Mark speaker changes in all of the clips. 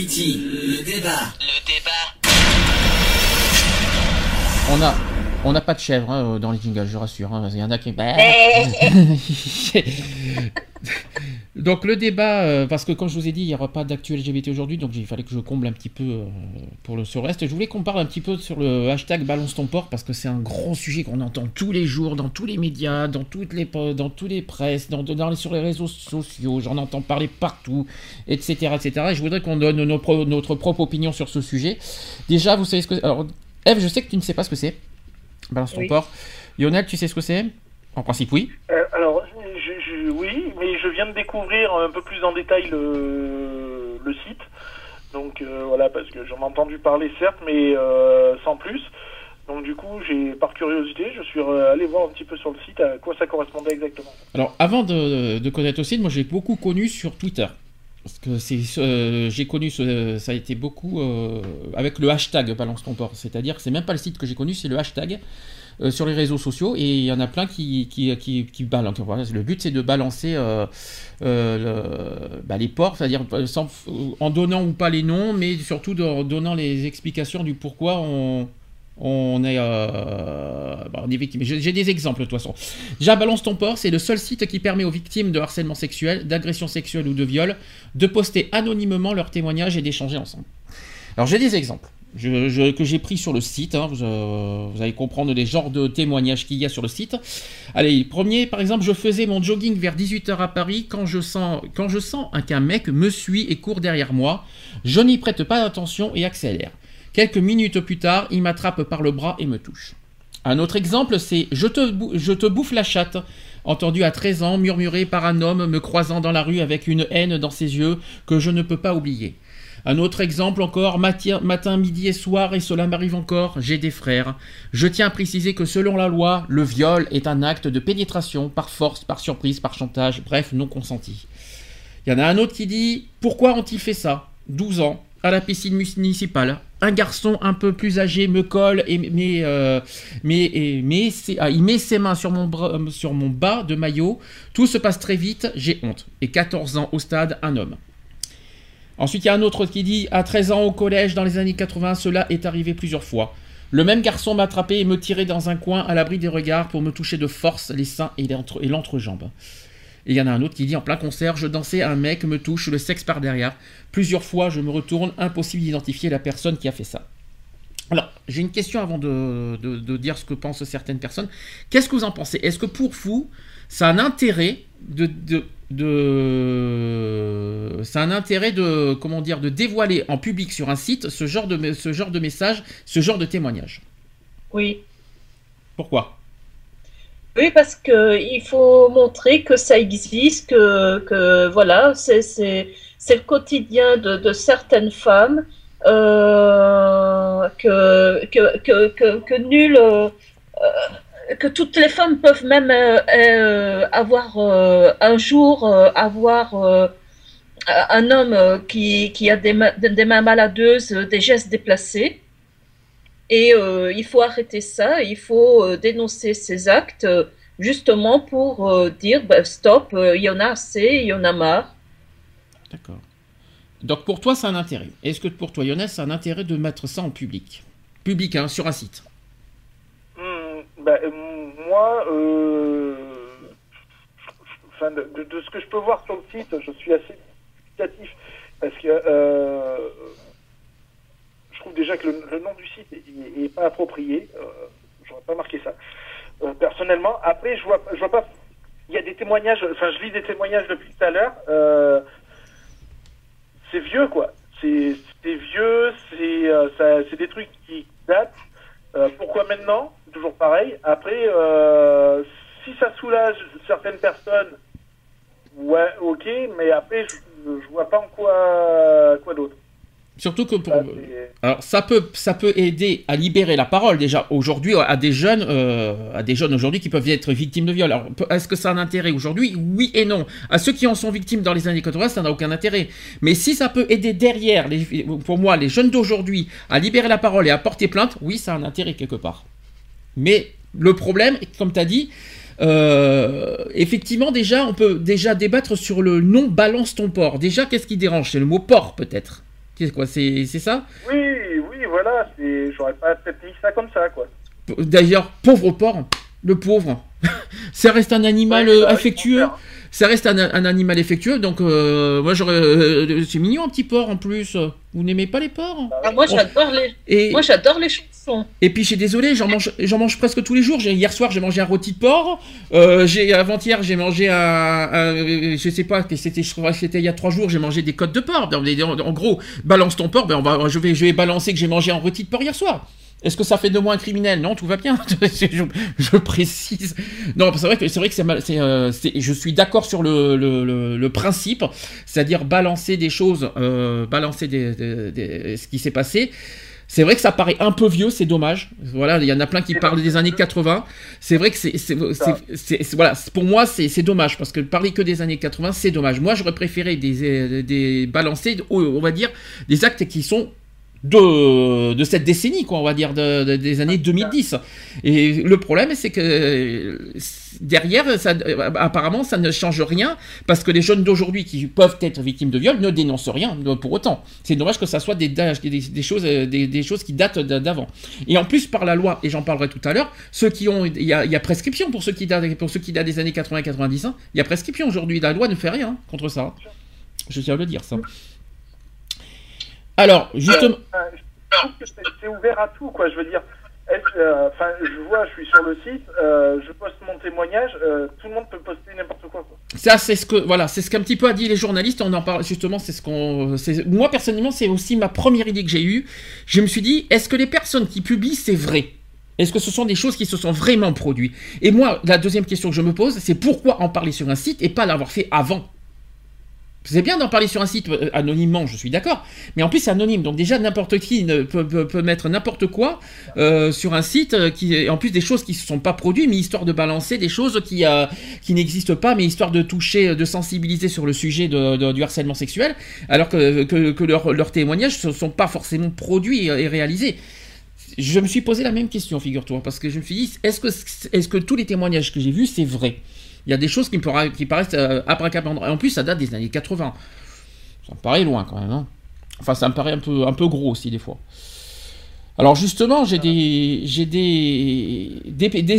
Speaker 1: Le débat.
Speaker 2: Le débat.
Speaker 3: On a, on n'a pas de chèvre hein, dans les jingles, je rassure. hein. Il y en a qui. donc le débat, euh, parce que comme je vous ai dit, il n'y aura pas d'actu LGBT aujourd'hui, donc il fallait que je comble un petit peu euh, pour le sur le reste. Je voulais qu'on parle un petit peu sur le hashtag Balance ton port, parce que c'est un gros sujet qu'on entend tous les jours, dans tous les médias, dans toutes les, dans tous les presses, dans, dans les- sur les réseaux sociaux, j'en entends parler partout, etc. etc. Et je voudrais qu'on donne nos pro- notre propre opinion sur ce sujet. Déjà, vous savez ce que... Alors, Eve, je sais que tu ne sais pas ce que c'est. Balance ton
Speaker 4: Oui.
Speaker 3: port. Lionel, tu sais ce que c'est? En principe, oui.
Speaker 4: Euh, alors, mais je viens de découvrir un peu plus en détail le, le site. Donc euh, voilà, parce que j'en ai entendu parler certes, mais euh, sans plus. Donc du coup, j'ai par curiosité, je suis euh, allé voir un petit peu sur le site à quoi ça correspondait exactement.
Speaker 3: Alors, avant de, connaître aussi, moi j'ai beaucoup connu sur Twitter. Parce que c'est, j'ai connu, ça a été beaucoup avec le hashtag Balance ton port. C'est-à-dire que c'est même pas le site que j'ai connu, c'est le hashtag euh, sur les réseaux sociaux. Et il y en a plein qui, qui, qui, balancent. Le but c'est de balancer euh, euh, bah, les ports, c'est-à-dire en donnant ou pas les noms, mais surtout en donnant les explications du pourquoi on, on est, bah, on est victime. J'ai des exemples de toute façon. Déjà, ton port, c'est le seul site qui permet aux victimes de harcèlement sexuel, d'agression sexuelle ou de viol de poster anonymement leurs témoignages et d'échanger ensemble. Alors j'ai des exemples que j'ai pris sur le site. hein. vous, euh, vous allez comprendre les genres de témoignages qu'il y a sur le site. Allez, premier, par exemple, je faisais mon jogging vers 18h à Paris quand je sens, quand je sens un- qu'un mec me suit et court derrière moi. Je n'y prête pas attention et accélère. Quelques minutes plus tard, il m'attrape par le bras et me touche. Un autre exemple, c'est je te, je te bouffe la chatte, entendu à 13 ans, murmuré par un homme me croisant dans la rue avec une haine dans ses yeux que je ne peux pas oublier. Un autre exemple encore, mati- matin, midi et soir, et cela m'arrive encore, j'ai des frères. Je tiens à préciser que selon la loi, le viol est un acte de pénétration par force, par surprise, par chantage, bref, non consenti. Il y en a un autre qui dit Pourquoi ont-ils fait ça? 12 ans, à la piscine municipale. Un garçon un peu plus âgé me colle et mais, euh, ah, il met ses mains sur mon, bras- sur mon bas de maillot. Tout se passe très vite, j'ai honte. Et 14 ans au stade, un homme. Ensuite, il y a un autre qui dit À 13 ans au collège, dans les années 80, cela est arrivé plusieurs fois. Le même garçon m'a attrapé et me tirait dans un coin à l'abri des regards pour me toucher de force les seins et l'entre- et l'entrejambe. Et il y en a un autre qui dit En plein concert, je dansais, un mec me touche le sexe par derrière. Plusieurs fois, je me retourne, impossible d'identifier la personne qui a fait ça. Alors, j'ai une question avant de, dire ce que pensent certaines personnes. Qu'est-ce que vous en pensez? Est-ce que pour vous, ça a un intérêt de, de- a un intérêt de comment dire de dévoiler en public sur un site ce genre de ce genre de message, ce genre de témoignage
Speaker 5: Oui.
Speaker 3: Pourquoi?
Speaker 5: Oui, parce que il faut montrer que ça existe, que, que voilà, c'est c'est- c'est le quotidien de, de certaines femmes, euh, que, que, que, que, nul, euh, que toutes les femmes peuvent même euh, euh, avoir euh, un jour avoir un homme qui, qui a des mains, maladeuses, des gestes déplacés. Et il faut arrêter ça, il faut dénoncer ces actes justement pour dire bah, stop, il y en a assez, il y en a marre.
Speaker 3: D'accord. Donc pour toi, c'est un intérêt. Est-ce que pour toi, Younes, c'est un intérêt de mettre ça en public? Public, hein, sur un site.
Speaker 4: Bah, euh, moi, euh, de, ce que je peux voir sur le site, je suis assez dubitatif parce que euh, je trouve déjà que le, nom du site est, est pas approprié. J'aurais pas marqué ça. Personnellement, après, je vois, je vois pas. Il y a des témoignages. Enfin, je lis des témoignages depuis tout à l'heure. C'est vieux, quoi. C'est vieux. C'est des trucs qui datent. Pourquoi maintenant? Toujours pareil. Après, euh, si ça soulage certaines personnes, ouais, ok, mais après, je- je vois pas en quoi, quoi d'autre.
Speaker 3: Surtout que pour... Alors ça peut, ça peut aider à libérer la parole déjà aujourd'hui à des jeunes, euh, à des jeunes aujourd'hui qui peuvent être victimes de viol. Alors est-ce que ça a un intérêt aujourd'hui? Oui et non. À ceux qui en sont victimes dans les années 80, ça n'a aucun intérêt. Mais si ça peut aider derrière, les- pour moi, les jeunes d'aujourd'hui à libérer la parole et à porter plainte, oui, ça a un intérêt quelque part. Mais le problème, comme tu as dit, euh, effectivement, déjà, on peut déjà débattre sur le nom balance ton porc. Déjà, qu'est-ce qui dérange? C'est le mot porc, peut-être. Qu'est-ce quoi C'est c'est ça?
Speaker 4: Oui, oui, voilà, c'est, j'aurais pas peut-être mis ça comme ça, quoi.
Speaker 3: D'ailleurs, pauvre porc, le pauvre. ça reste un animal
Speaker 4: Ouais,
Speaker 3: euh, affectueux. Ça reste un, un animal affectueux, donc euh, moi j'aurais. euh, c'est mignon un petit porc en plus. Vous n'aimez pas les porcs
Speaker 5: Ah, moi, j'adore les,
Speaker 3: Et,
Speaker 5: moi, j'adore les chansons.
Speaker 3: et puis je suis désolé, j'en mange, j'en mange presque tous les jours. J'ai- Hier soir j'ai mangé un rôti de porc. Euh, j'ai avant-hier j'ai mangé un, un- je sais pas, c'était, je crois que c'était il y a trois jours, j'ai mangé des côtes de porc. En, en- en gros, balance ton porc. Ben on va, je vais, je vais balancer que j'ai mangé un rôti de porc hier soir. Est-ce que ça fait de moi un criminel? Non, tout va bien. je, je précise. Non, c'est vrai que c'est vrai que c'est euh, je suis d'accord sur le, le, le- le principe, c'est-à-dire balancer des choses, euh, balancer des, des- des- ce qui s'est passé. C'est vrai que ça paraît un peu vieux, c'est dommage. Voilà, il y en a plein qui parlent des années 80. C'est vrai que c'est, voilà, pour moi c'est, dommage parce que parler que des années 80, c'est dommage. Moi, j'aurais préféré des, des balancer, on va dire, des actes qui sont de, de cette décennie, quoi, on va dire, de- de- des années 2010. Et le problème, c'est que derrière, ça, apparemment, ça ne change rien, parce que les jeunes d'aujourd'hui qui peuvent être victimes de viol ne dénoncent rien euh, pour autant. C'est dommage que ça soit des, des, des choses, euh, des, des choses qui datent d'a- d'avant. Et en plus, par la loi, et j'en parlerai tout à l'heure, ceux qui ont, il y a, il y a prescription pour ceux qui datent, pour ceux qui datent des années 80-90, hein. il y a prescription aujourd'hui. La loi ne fait rien hein, contre ça. Je tiens à le dire, ça. Alors, justement.
Speaker 4: Enfin, je trouve que c'est ouvert à tout, quoi. Je veux dire, euh, enfin, je vois, je suis sur le site, euh, je poste mon témoignage, euh, tout le monde peut poster n'importe quoi, quoi.
Speaker 3: Ça, c'est ce que voilà, c'est ce qu'un petit peu a dit les journalistes. On en parle justement. C'est ce qu'on. Moi personnellement, c'est aussi ma première idée que j'ai eue. Je me suis dit, est-ce que les personnes qui publient, c'est vrai? Est-ce que ce sont des choses qui se sont vraiment produites? Et moi, la deuxième question que je me pose, c'est pourquoi en parler sur un site et pas l'avoir fait avant? C'est bien d'en parler sur un site euh, anonymement, je suis d'accord, mais en plus c'est anonyme, donc déjà n'importe qui ne peut, mettre n'importe quoi euh, sur un site euh, qui, en plus des choses qui ne se sont pas produites, mais histoire de balancer des choses qui, n'existent pas, mais histoire de toucher, de sensibiliser sur le sujet du harcèlement sexuel, alors que, leurs témoignages ne sont pas forcément produits et, réalisés. Je me suis posé la même question, figure-toi, parce que je me suis dit, est-ce que, est-ce que tous les témoignages que j'ai vus, c'est vrai? Il y a des choses qui me paraissent euh. Et en plus, ça date des années 80. Ça me paraît loin quand même. hein. Enfin, ça me paraît un peu, gros aussi des fois. Alors justement, j'ai des,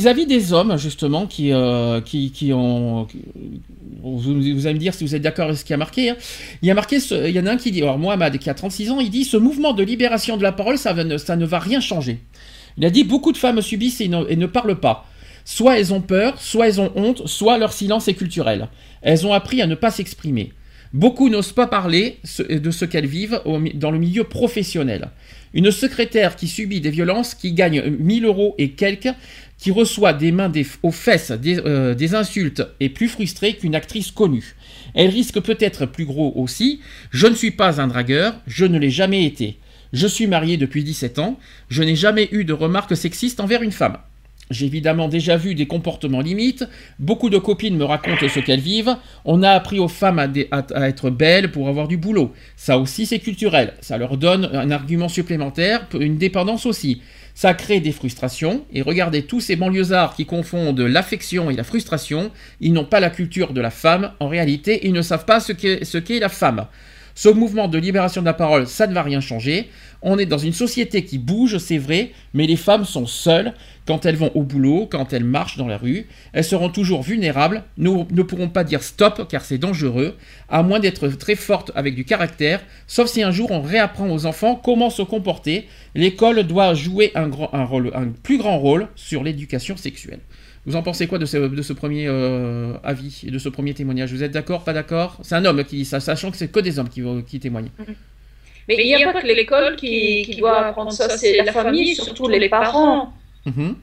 Speaker 3: avis des hommes justement qui, euh, ont. vous, allez me dire si vous êtes d'accord avec ce qui a marqué. hein. Il y a marqué, il y en a un qui dit, alors Mohamed qui a 36 ans, il dit ce mouvement de libération de la parole, ça, ne- va rien changer. Il a dit beaucoup de femmes subissent et ne parlent pas. Soit elles ont peur, soit elles ont honte, soit leur silence est culturel. Elles ont appris à ne pas s'exprimer. Beaucoup n'osent pas parler de ce qu'elles vivent dans le milieu professionnel. Une secrétaire qui subit des violences, qui gagne 1000 euros et quelques, qui reçoit des mains des- aux fesses des, euh, des insultes, est plus frustrée qu'une actrice connue. Elle risque peut-être plus gros aussi. Je ne suis pas un dragueur, je ne l'ai jamais été. Je suis marié depuis 17 ans, je n'ai jamais eu de remarques sexistes envers une femme. J'ai évidemment déjà vu des comportements limites. Beaucoup de copines me racontent ce qu'elles vivent. On a appris aux femmes à, être belles pour avoir du boulot. Ça aussi, c'est culturel. Ça leur donne un argument supplémentaire, une dépendance aussi. Ça crée des frustrations. Et regardez tous ces banlieusards qui confondent l'affection et la frustration. Ils n'ont pas la culture de la femme. En réalité, ils ne savent pas ce qu'est la femme. Ce mouvement de libération de la parole, ça ne va rien changer. On est dans une société qui bouge, c'est vrai, mais les femmes sont seules quand elles vont au boulot, quand elles marchent dans la rue. Elles seront toujours vulnérables. Nous ne pourrons pas dire stop car c'est dangereux, à moins d'être très fortes avec du caractère, sauf si un jour on réapprend aux enfants comment se comporter. L'école doit jouer un, grand, un, rôle, un plus grand rôle sur l'éducation sexuelle. Vous en pensez quoi de ce, de ce premier euh, avis et de ce premier témoignage? Vous êtes d'accord, pas d'accord? C'est un homme qui, sachant que c'est que des hommes qui, qui témoignent.
Speaker 5: Mais il n'y a pas que l'école qui, qui doit apprendre ça, c'est la famille, surtout les parents.
Speaker 3: Mhm.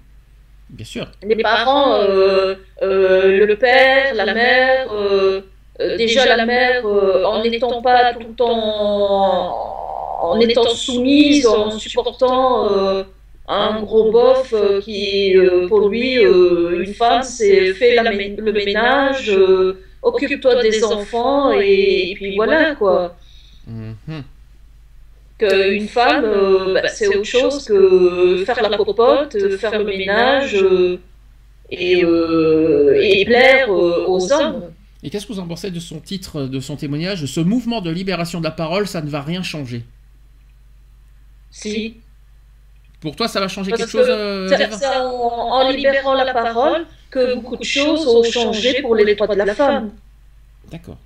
Speaker 3: Bien sûr.
Speaker 5: Les parents, euh, euh, le père, la mère, euh, euh, déjà la mère, euh, en n'étant pas tout le temps, en étant soumise, en supportant euh, un gros bof euh, qui, euh, pour lui, euh, une femme, c'est fait la mé- le ménage, euh, occupe-toi des enfants, et, et puis voilà, quoi.
Speaker 3: Mhm.
Speaker 5: Qu'une femme, euh, bah, c'est autre chose que faire la popote, euh, faire le ménage euh, et, euh, et plaire euh, aux hommes.
Speaker 3: Et qu'est-ce que vous en pensez de son titre, de son témoignage? Ce mouvement de libération de la parole, ça ne va rien changer.
Speaker 5: Si.
Speaker 3: Pour toi, ça va changer
Speaker 5: Parce
Speaker 3: quelque chose
Speaker 5: que
Speaker 3: euh,
Speaker 5: C'est en, en libérant la parole que beaucoup de choses ont changé pour les droits de la femme.
Speaker 3: D'accord.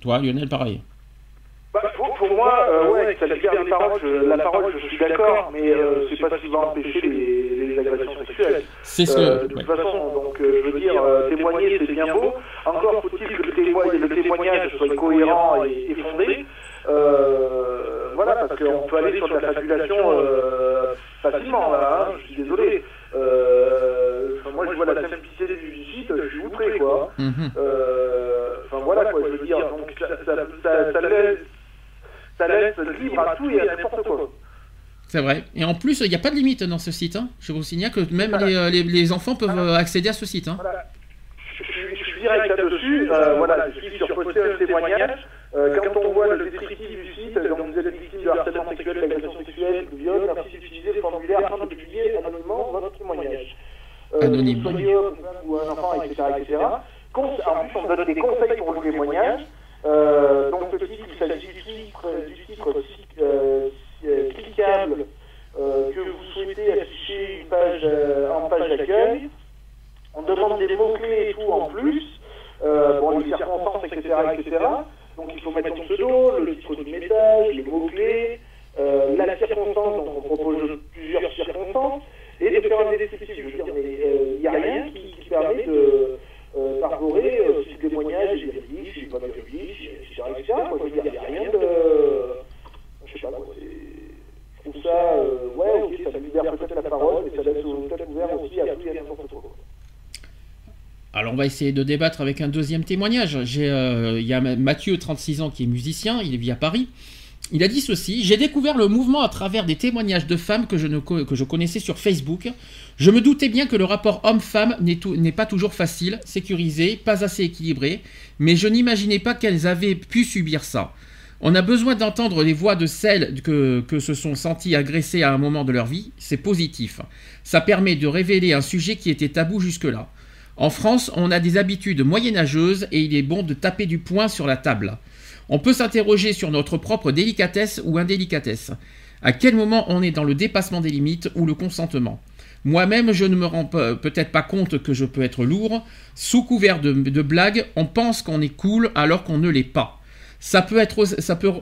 Speaker 3: Toi, Lionel, pareil.
Speaker 4: Bah, pour, pour moi, euh, ouais, ça libère les paroles, je- la parole, je suis d'accord, mais euh, c'est pas ce qui va empêcher les, les agressions sexuelles.
Speaker 3: C'est ce
Speaker 4: Euh, de toute
Speaker 3: ouais.
Speaker 4: façon, donc euh, je veux dire, euh, témoigner c'est bien beau. Encore faut-il que le, témoignage soit cohérent et, et fondé. Euh, voilà, parce qu'on peut aller sur de la fabulation euh, facilement, là, hein, je suis désolé. Euh, enfin, moi, je vois la simplicité du site, je suis outré, quoi.
Speaker 3: Mhm.
Speaker 4: Euh, Enfin voilà quoi, je veux dire. Donc ça, ça, ça, ça laisse, ça laisse libre à tout et à n'importe quoi.
Speaker 3: C'est vrai. Et en plus, il n'y a pas de limite dans ce site. hein. Je vous signale que même les, euh, les- les enfants peuvent euh, accéder à ce site. hein.
Speaker 4: Voilà. Je, je- je suis direct là-dessus. Euh, voilà, je suis sur poster un témoignage. Euh, quand on voit le descriptif du site, donc vous êtes victime de harcèlement sexuel, d'agression sexuelle, de viol, merci d'utiliser le formulaire afin de publier anonymement votre témoignage. Euh,
Speaker 3: Anonyme.
Speaker 4: ou un enfant, etc. etc. En plus, on donne des conseils pour le témoignage. Euh, donc, ce titre, il s'agit du titre, du titre euh, euh, cliquable euh, que vous souhaitez afficher une page, euh, en page d'accueil. On demande des mots-clés et tout en plus. Euh, bon, les circonstances, etc., etc. Donc, il faut mettre son pseudo, le titre du message, les mots-clés, euh, la circonstance. Donc, on propose plusieurs circonstances. Et de faire un descriptif. Je veux dire, euh, il n'y a rien qui, qui permet de euh, d'arborer euh, si le témoignage est véridique, s'il n'est pas véridique, etc. etc. quoi. Je veux dire, il n'y a rien de. Je sais pas, quoi. c'est- Je trouve ça. euh, ouais, ok, ça libère peut-être la parole, mais ça laisse peut-être ouvert aussi à tout et à n'importe quoi.
Speaker 3: Alors on essayer de débattre avec un deuxième témoignage. Euh, Il y a Mathieu, 36 ans, qui est musicien, il vit à Paris. Il a dit ceci J'ai découvert le mouvement à travers des témoignages de femmes que je, que je connaissais sur Facebook. Je me doutais bien que le rapport homme-femme n'est pas toujours facile, sécurisé, pas assez équilibré, mais je n'imaginais pas qu'elles avaient pu subir ça. On a besoin d'entendre les voix de celles que se sont senties agressées à un moment de leur vie. C'est positif. Ça permet de révéler un sujet qui était tabou jusque-là. En France, on a des habitudes moyenâgeuses et il est bon de taper du poing sur la table. On peut s'interroger sur notre propre délicatesse ou indélicatesse. À quel moment on est dans le dépassement des limites ou le consentement? Moi-même, je ne me rends pe- peut-être pas compte que je peux être lourd. Sous couvert de, blagues, on pense qu'on est cool alors qu'on ne l'est pas. Ça peut,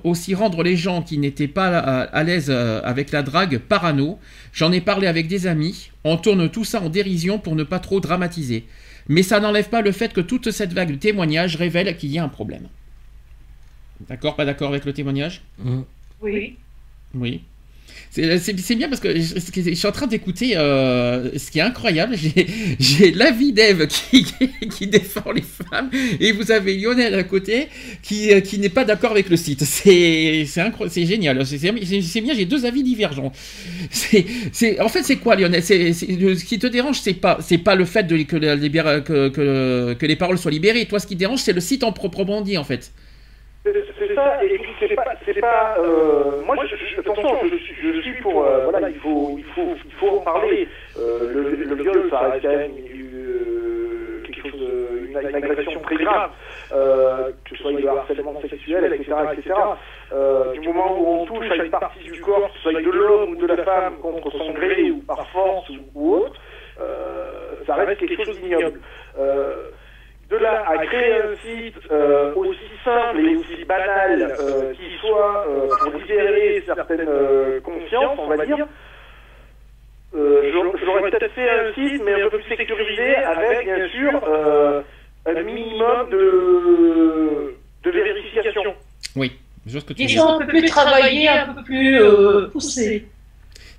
Speaker 3: aussi rendre les gens qui n'étaient pas à, à l'aise euh, avec la drague parano. J'en ai parlé avec des amis. On tourne tout ça en dérision pour ne pas trop dramatiser. Mais ça n'enlève pas le fait que toute cette vague de témoignages révèle qu'il y a un problème. D'accord? Pas d'accord avec le témoignage?
Speaker 5: Oui.
Speaker 3: Oui. C'est c'est- bien parce que je, suis en train d'écouter euh, ce qui est incroyable. J'ai- l'avis d'Eve qui, défend les femmes et vous avez Lionel à côté qui, euh, n'est pas d'accord avec le site. C'est génial. C'est- bien, j'ai deux avis divergents. En fait, c'est quoi Lionel? Ce qui te dérange, c'est pas, pas le fait de, que, que, que les paroles soient libérées. Toi, ce qui te dérange, c'est le site en proprement dit en fait.
Speaker 4: C'est ça, et puis c'est pas, euh, moi, je, je, attention, je, suis- pour, euh, voilà, il faut, il faut, il faut en parler. Euh, le, le viol, ça reste quand même quelque chose, une, agression très grave, que ce soit le harcèlement sexuel, etc., du moment où on touche à une partie du corps, que ce soit de l'homme ou de la femme, contre son gré ou par force ou, autre, ça reste quelque chose d'ignoble. De là à créer un site euh, aussi simple et aussi banal euh, qui soit euh, pour libérer certaines euh, consciences, on va dire, euh, j'aurais- peut-être fait un site, mais un peu plus sécurisé, avec bien sûr euh, un minimum de, de vérification.
Speaker 3: Oui, je que tu
Speaker 5: Des gens un peu plus travaillés, un peu plus euh, poussés.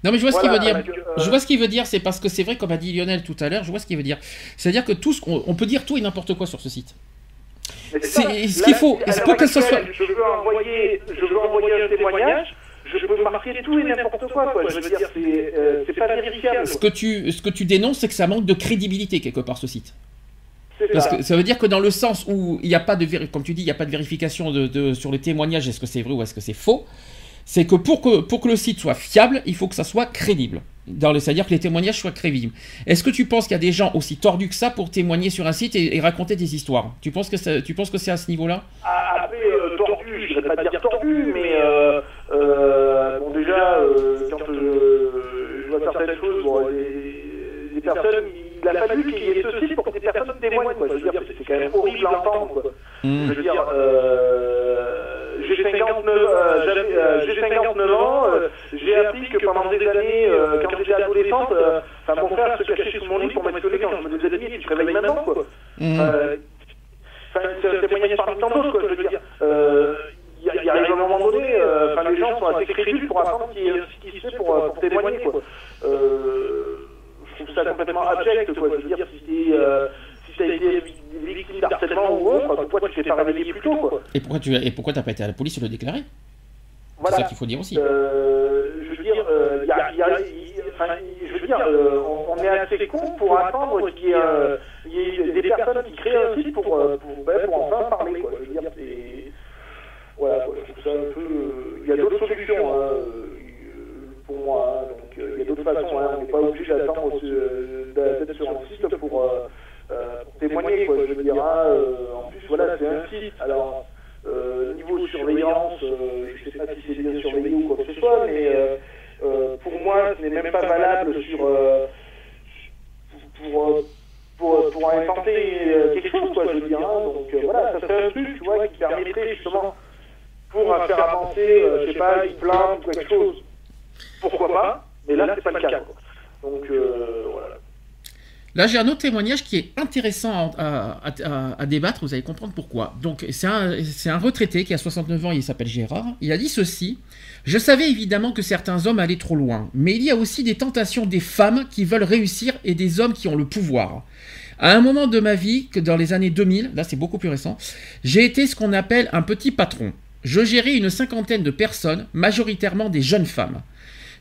Speaker 3: Non mais je vois ce qu'il veut dire.
Speaker 4: avec, euh,
Speaker 3: Je vois ce qu'il veut dire, c'est parce que c'est vrai, comme a dit Lionel tout à l'heure, je vois ce qu'il veut dire. C'est-à-dire que tout ce qu'on on peut dire tout et n'importe quoi sur ce site. c'est ce qu'il faut. Faut que ce soit.
Speaker 4: Je veux envoyer, je veux envoyer un témoignage. Je peux marquer tout et n'importe quoi, quoi. Je veux dire, c'est euh, c'est pas vérifiable.
Speaker 3: Ce que tu, ce que tu dénonces, c'est que ça manque de crédibilité quelque part ce site. Parce
Speaker 4: ça.
Speaker 3: que ça veut dire que dans le sens où il n'y a pas de comme tu dis, il n'y a pas de vérification de, de- sur le témoignage, est-ce que c'est vrai ou est-ce que c'est faux, c'est que pour, que pour que le site soit fiable, il faut que ça soit crédible. C'est-à-dire que les témoignages soient crédibles. Est-ce que tu penses qu'il y a des gens aussi tordus que ça pour témoigner sur un site et, et raconter des histoires? Tu penses que ça- tu penses que c'est à ce niveau-là?
Speaker 4: Ah, Après, euh, tordu, je ne vais pas dire tordu, mais euh, euh, bon, déjà, euh, quand euh, je vois certaines choses, bon, les, les personnes, il a fallu qu'il y ait ce site pour que des personnes témoignent, quoi. Je veux dire, c'est- quand même horrible à entendre, quoi.
Speaker 3: Hmm.
Speaker 4: Je veux dire, euh, 59, euh, euh, j'ai 59 ans, euh, j'ai appris que pendant des années, euh, quand j'étais adolescente, euh, enfin, mon frère se cachait sous mon lit pour m'esqueler quand je me disais demi, tu te réveilles maintenant, quoi. Euh, Enfin, c'est un témoignage parmi tant d'autres, quoi, je veux dire. Euh, Il y, arrive un moment donné, euh, les gens sont assez crédules pour apprendre ce qui, se fait pour, euh, témoigner, quoi. Euh, je trouve ça complètement abject, quoi. Je veux dire, si euh, si t'as été victime d'harcèlement ou autre, pourquoi tu t'es pas réveillé plus tôt, quoi.
Speaker 3: Et pourquoi tu et pourquoi t'as pas été à la police le déclarer? C'est
Speaker 4: Voilà.
Speaker 3: ça qu'il faut dire aussi.
Speaker 4: Euh, je veux dire, euh, il y a- il y a- il- enfin, je veux dire, euh, on, on est assez con pour attendre qu'il y, ait, euh, des personnes qui créent un site pour, euh, pour, ben, pour enfin parler. Quoi. Je veux dire, c'est. Voilà, quoi, je trouve ça un peu. Il y a d'autres solutions hein, pour moi. hein, donc, euh, il y a d'autres façons. Hein, on n'est pas obligé d'attendre d'être sur un site pour, euh, pour témoigner. Quoi, je veux dire, hein, euh, en plus, voilà, c'est un site. Alors. Euh, niveau surveillance, euh, je ne sais pas si c'est bien surveillé ou quoi que ce soit, mais euh, euh, pour moi, ce n'est même pas valable sur euh, pour, euh, pour, pour intenter euh, quelque chose, quoi, je veux dire. hein. Donc euh, voilà, ça serait un truc, tu vois, qui permettrait justement pour euh, faire avancer, euh, je sais pas, une plainte ou quelque chose. Pourquoi pas Mais là, c'est pas le cas. quoi. Donc euh, voilà.
Speaker 3: Là, j'ai un autre témoignage qui est intéressant à, débattre, vous allez comprendre pourquoi. Donc, c'est un, un retraité qui a 69 ans, il s'appelle Gérard. Il a dit ceci Je savais évidemment que certains hommes allaient trop loin, mais il y a aussi des tentations des femmes qui veulent réussir et des hommes qui ont le pouvoir. À un moment de ma vie, que dans les années 2000, là c'est beaucoup plus récent, j'ai été ce qu'on appelle un petit patron. Je gérais une cinquantaine de personnes, majoritairement des jeunes femmes.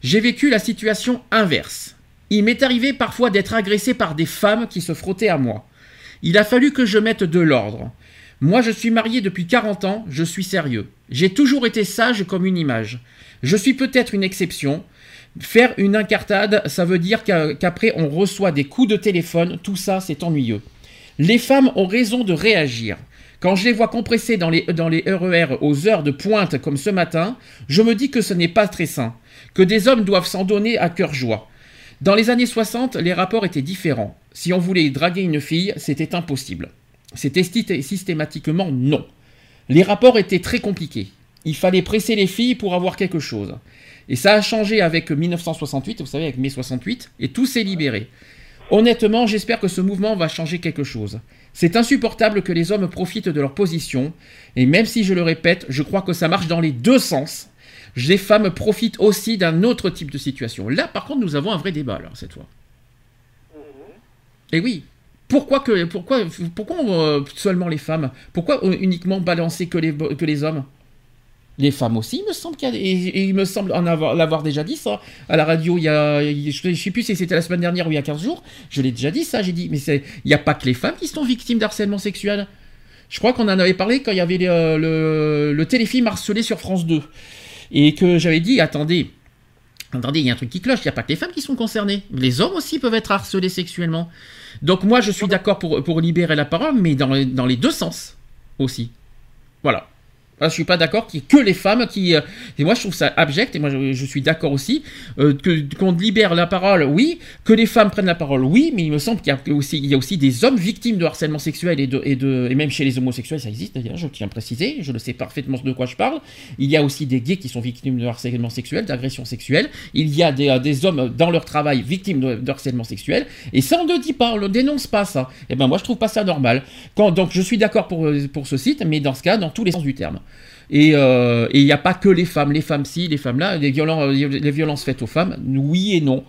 Speaker 3: J'ai vécu la situation inverse. Il m'est arrivé parfois d'être agressé par des femmes qui se frottaient à moi. Il a fallu que je mette de l'ordre. Moi, je suis marié depuis 40 ans, je suis sérieux. J'ai toujours été sage comme une image. Je suis peut-être une exception. Faire une incartade, ça veut dire qu'a- qu'après on reçoit des coups de téléphone, tout ça c'est ennuyeux. Les femmes ont raison de réagir. Quand je les vois compressées dans les, dans les RER aux heures de pointe comme ce matin, je me dis que ce n'est pas très sain, que des hommes doivent s'en donner à cœur joie. Dans les années 60, les rapports étaient différents. Si on voulait draguer une fille, c'était impossible. C'était systématiquement non. Les rapports étaient très compliqués. Il fallait presser les filles pour avoir quelque chose. Et ça a changé avec 1968, vous savez, avec mai 68, et tout s'est libéré. Honnêtement, j'espère que ce mouvement va changer quelque chose. C'est insupportable que les hommes profitent de leur position, et même si je le répète, je crois que ça marche dans les deux sens. Les femmes profitent aussi d'un autre type de situation. Là, par contre, nous avons un vrai débat, là, cette fois. Et oui. Pourquoi, que, pourquoi, pourquoi euh, seulement les femmes? Pourquoi euh, uniquement balancer que les, que les hommes? Les femmes aussi, il me semble qu'il y a, et, et il me semble en avoir, l'avoir déjà dit ça à la radio. Il y a, je ne sais plus si c'était la semaine dernière ou il y a 15 jours. Je l'ai déjà dit ça. J'ai dit, mais c'est, il n'y a pas que les femmes qui sont victimes d'harcèlement sexuel. Je crois qu'on en avait parlé quand il y avait le, le téléfilm harcelé sur France 2 et que j'avais dit, attendez. Attendez, il y a un truc qui cloche, il n'y a pas que les femmes qui sont concernées. Les hommes aussi peuvent être harcelés sexuellement. Donc moi, je suis d'accord pour, libérer la parole, mais dans les deux sens aussi. Voilà. Ah, je suis pas d'accord qu'il y ait que les femmes qui. euh, et moi, je trouve ça abject, et moi, je, je suis d'accord aussi, euh, que qu'on libère la parole, oui, que les femmes prennent la parole, oui, mais il me semble qu'il y a aussi, y a aussi des hommes victimes de harcèlement sexuel et de, et de, et même chez les homosexuels, ça existe d'ailleurs, je tiens à préciser, je le sais parfaitement de quoi je parle. Il y a aussi des gays qui sont victimes de harcèlement sexuel, d'agression sexuelle. Il y a des, euh, hommes dans leur travail victimes de, harcèlement sexuel, et ça, on ne dit pas, on ne dénonce pas ça. Et ben, moi, je trouve pas ça normal. Donc, je suis d'accord pour, pour ce site, mais dans ce cas, dans tous les sens du terme. Et euh, et il n'y a pas que les femmes, les femmes ci, les femmes là, les, violences faites aux femmes, oui et non.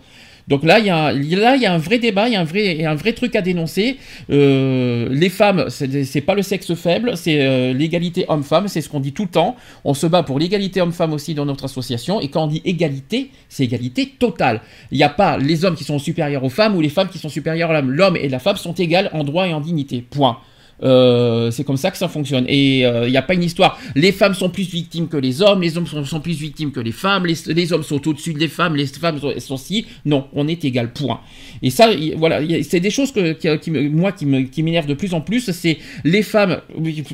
Speaker 3: Donc là, il y a, un vrai débat, il y a un vrai, un vrai truc à dénoncer. Euh, les femmes, c'est pas le sexe faible, c'est euh, l'égalité homme-femme, c'est ce qu'on dit tout le temps. On se bat pour l'égalité homme-femme aussi dans notre association. Et quand on dit égalité, c'est égalité totale. Il n'y a pas les hommes qui sont supérieurs aux femmes ou les femmes qui sont supérieures à l'homme. L'homme et la femme sont égales en droit et en dignité. Point. Euh, c'est comme ça que ça fonctionne. Et il euh, n'y a pas une histoire. Les femmes sont plus victimes que les hommes, les hommes sont, plus victimes que les femmes, les, hommes sont au-dessus des femmes, les femmes sont, si. Non, on est égal, point. Et ça, voilà, c'est des choses que, qui, moi qui m'énervent de plus en plus. C'est les femmes.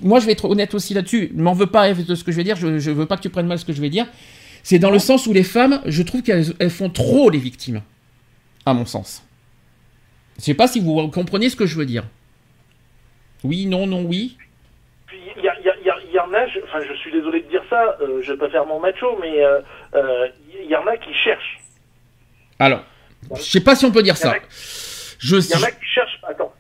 Speaker 3: Moi, je vais être honnête aussi là-dessus. Ne m'en veux pas de ce que je vais dire. Je, ne veux pas que tu prennes mal ce que je vais dire. C'est dans le sens où les femmes, je trouve qu'elles font trop les victimes, à mon sens. Je sais pas si vous comprenez ce que je veux dire. Oui, non, non, oui.
Speaker 4: Il y, en a, je, enfin je suis désolé de dire ça, euh, je vais pas faire mon macho, mais il euh, euh, y en a qui cherchent.
Speaker 3: Alors, je sais pas si on peut dire ça.
Speaker 4: Je Il y en a qui cherchent, attends.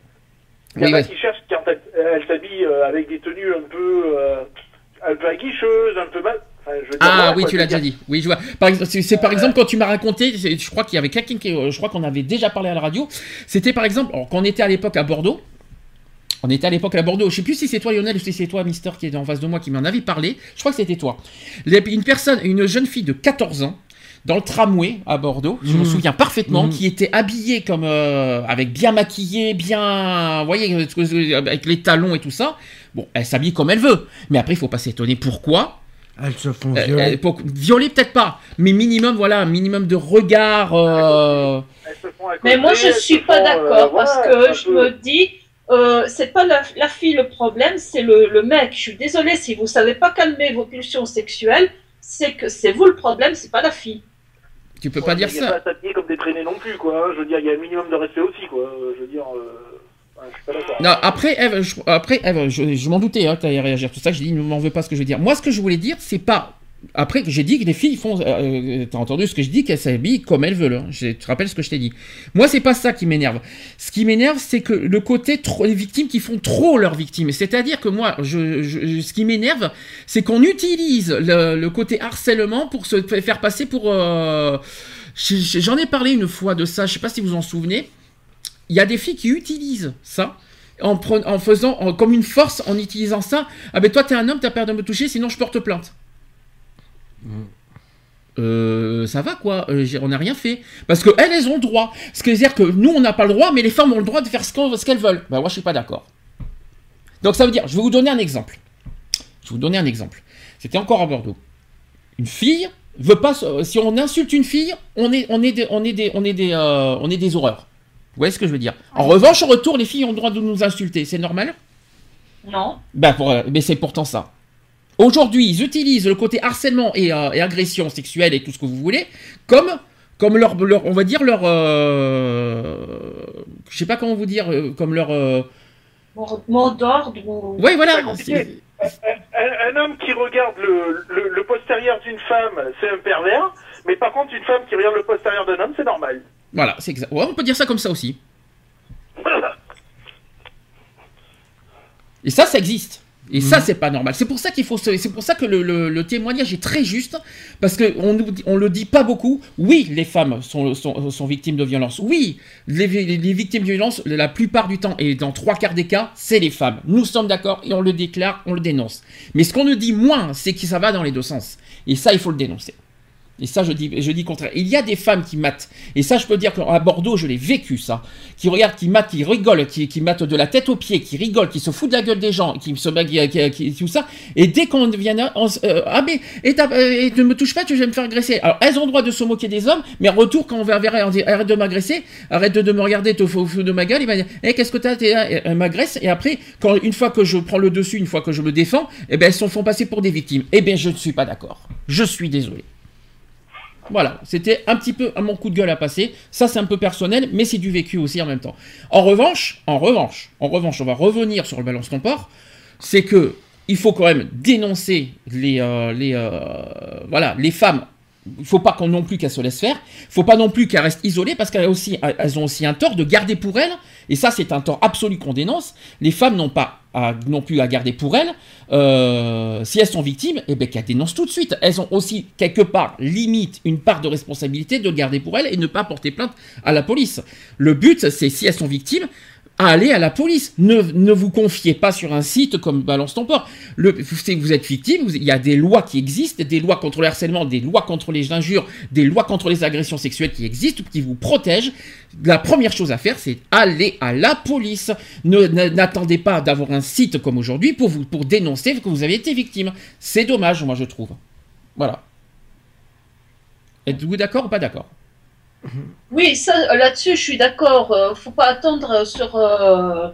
Speaker 4: Il y en a qui cherchent, fait, elles s'habillent avec des tenues un peu, un peu aguicheuses, un peu mal.
Speaker 3: ah oui, tu l'as déjà dit. Oui, je vois. Par exemple, c'est par exemple quand tu m'as raconté, je crois qu'il y avait quelqu'un qui, je crois qu'on avait déjà parlé à la radio. C'était par exemple quand on était à l'époque à Bordeaux. On était à l'époque à Bordeaux. Je sais plus si c'est toi Lionel ou si c'est toi Mister qui est en face de moi qui m'en avait parlé. Je crois que c'était toi. Une personne, une jeune fille de 14 ans dans le tramway à Bordeaux, je me mmh. souviens parfaitement, mmh. qui était habillée comme euh, avec bien maquillée, bien, vous voyez, euh, avec les talons et tout ça. Bon, elle s'habille comme elle veut, mais après il faut pas s'étonner pourquoi?
Speaker 2: Elles se font euh, violer.
Speaker 3: violer peut-être pas, mais minimum voilà, un minimum de regard.
Speaker 5: mais moi je suis pas d'accord parce que je me dis euh, c'est pas la, fille le problème, c'est le, mec. Je suis désolée, si vous savez pas calmer vos pulsions sexuelles, c'est que c'est vous le problème, c'est pas la fille.
Speaker 3: Tu peux pas dire ça. Il
Speaker 4: pas s'habiller comme des traînées non plus, quoi. Hein. Je veux dire, il y a un minimum de respect aussi, quoi. Je veux dire. Euh,
Speaker 3: non, après, Eve, je, après, Eve, je, m'en doutais hein, que tu allais réagir. Tout ça, je dis, ne m'en veux pas ce que je veux dire. Moi, ce que je voulais dire, c'est pas après, j'ai dit que les filles font. Euh, euh, t'as entendu ce que je dis, qu'elles s'habillent comme elles veulent. Hein. Je te rappelle ce que je t'ai dit. Moi, c'est pas ça qui m'énerve. Ce qui m'énerve, c'est que le côté les victimes qui font trop leurs victimes. C'est-à-dire que moi, ce qui m'énerve, c'est qu'on utilise le, côté harcèlement pour se faire passer pour. Euh, j'en ai parlé une fois de ça. Je sais pas si vous en souvenez. Il y a des filles qui utilisent ça. En, en faisant comme une force, en utilisant ça. Ah ben toi t'es un homme, t'as peur de me toucher, sinon je porte plainte. Euh, ça va quoi, euh, on n'a rien fait. Parce qu'elles, elles ont le droit. Ce qui veut dire que nous, on n'a pas le droit, mais les femmes ont le droit de faire ce qu'elles veulent. Ben moi, je suis pas d'accord. Donc ça veut dire, je vais vous donner un exemple. Je vais vous donner un exemple. C'était encore à Bordeaux. Une fille veut pas. Si on insulte une fille, on est, on est, des, on est des, on est des, euh, on est des horreurs. Vous voyez ce que je veux dire? En revanche, en retour, les filles ont le droit de nous insulter. C'est normal?
Speaker 5: Non.
Speaker 3: Ben, pour, mais c'est pourtant ça. Aujourd'hui, ils utilisent le côté harcèlement et, euh, agression sexuelle et tout ce que vous voulez comme, comme leur, on va dire leur, euh, je sais pas comment vous dire, euh, comme leur
Speaker 5: mot d'ordre.
Speaker 3: Oui, voilà.
Speaker 4: Un, homme qui regarde le, postérieur d'une femme, c'est un pervers. Mais par contre, une femme qui regarde le postérieur d'un homme, c'est normal.
Speaker 3: Voilà, c'est exact. on peut dire ça comme ça aussi. Et ça, ça existe. Et ça, mhm. c'est pas normal. C'est pour ça qu'il faut. C'est pour ça que le, témoignage est très juste, parce qu'on on le dit pas beaucoup. Oui, les femmes sont, sont, victimes de violences. Oui, les, les, victimes de violences, la plupart du temps, et dans trois quarts des cas, c'est les femmes. Nous sommes d'accord et on le déclare, on le dénonce. Mais ce qu'on nous dit moins, c'est que ça va dans les deux sens. Et ça, il faut le dénoncer. Et ça, je dis, je contraire. Il y a des femmes qui matent. Et ça, je peux dire qu'à Bordeaux, je l'ai vécu, ça. Qui regardent, qui matent, qui rigolent, qui, qui matent de la tête aux pieds, qui rigolent, qui se foutent de la gueule des gens, qui se qui, qui, tout ça. Et dès qu'on vient, euh, ah mais, euh, ne me touche pas, tu vas me faire agresser. Alors, elles ont le droit de se moquer des hommes, mais en retour, quand on va vers on dit, arrête de m'agresser, arrête de, me regarder, te fous de ma gueule, il va dire, eh, qu'est-ce que t'as, elle m'agresse. Et après, une fois que je prends le dessus, une fois que je me défends, eh ben, elles se font passer pour des victimes. Eh bien, je ne suis pas d'accord. Je suis désolé. Voilà, c'était un petit peu mon coup de gueule à passer. Ça, c'est un peu personnel, mais c'est du vécu aussi en même temps. En revanche, en revanche, en revanche, on va revenir sur le balance ton port. C'est que il faut quand même dénoncer les, euh, euh, voilà, les femmes. Il faut pas qu'on non plus qu'elles se laissent faire. Il faut pas non plus qu'elles restent isolées parce qu'elles ont aussi un tort de garder pour elles Et ça, c'est un tort absolu qu'on dénonce. Les femmes n'ont pas non plus à garder pour elles. Euh, si elles sont victimes, eh bien qu'elles dénoncent tout de suite. Elles ont aussi quelque part limite une part de responsabilité de garder pour elles et ne pas porter plainte à la police. Le but, c'est si elles sont victimes, allez à la police. Ne, vous confiez pas sur un site comme Balance ton vous êtes victime, il y a des lois qui existent, des lois contre le harcèlement, des lois contre les injures, des lois contre les agressions sexuelles qui existent, qui vous protègent. La première chose à faire, c'est aller à la police. N'attendez pas d'avoir un site comme aujourd'hui pour, pour dénoncer que vous avez été victime. C'est dommage, moi je trouve. Voilà. Êtes-vous d'accord ou pas d'accord?
Speaker 5: Oui, ça, là-dessus, je suis d'accord. Euh, faut pas attendre sur euh,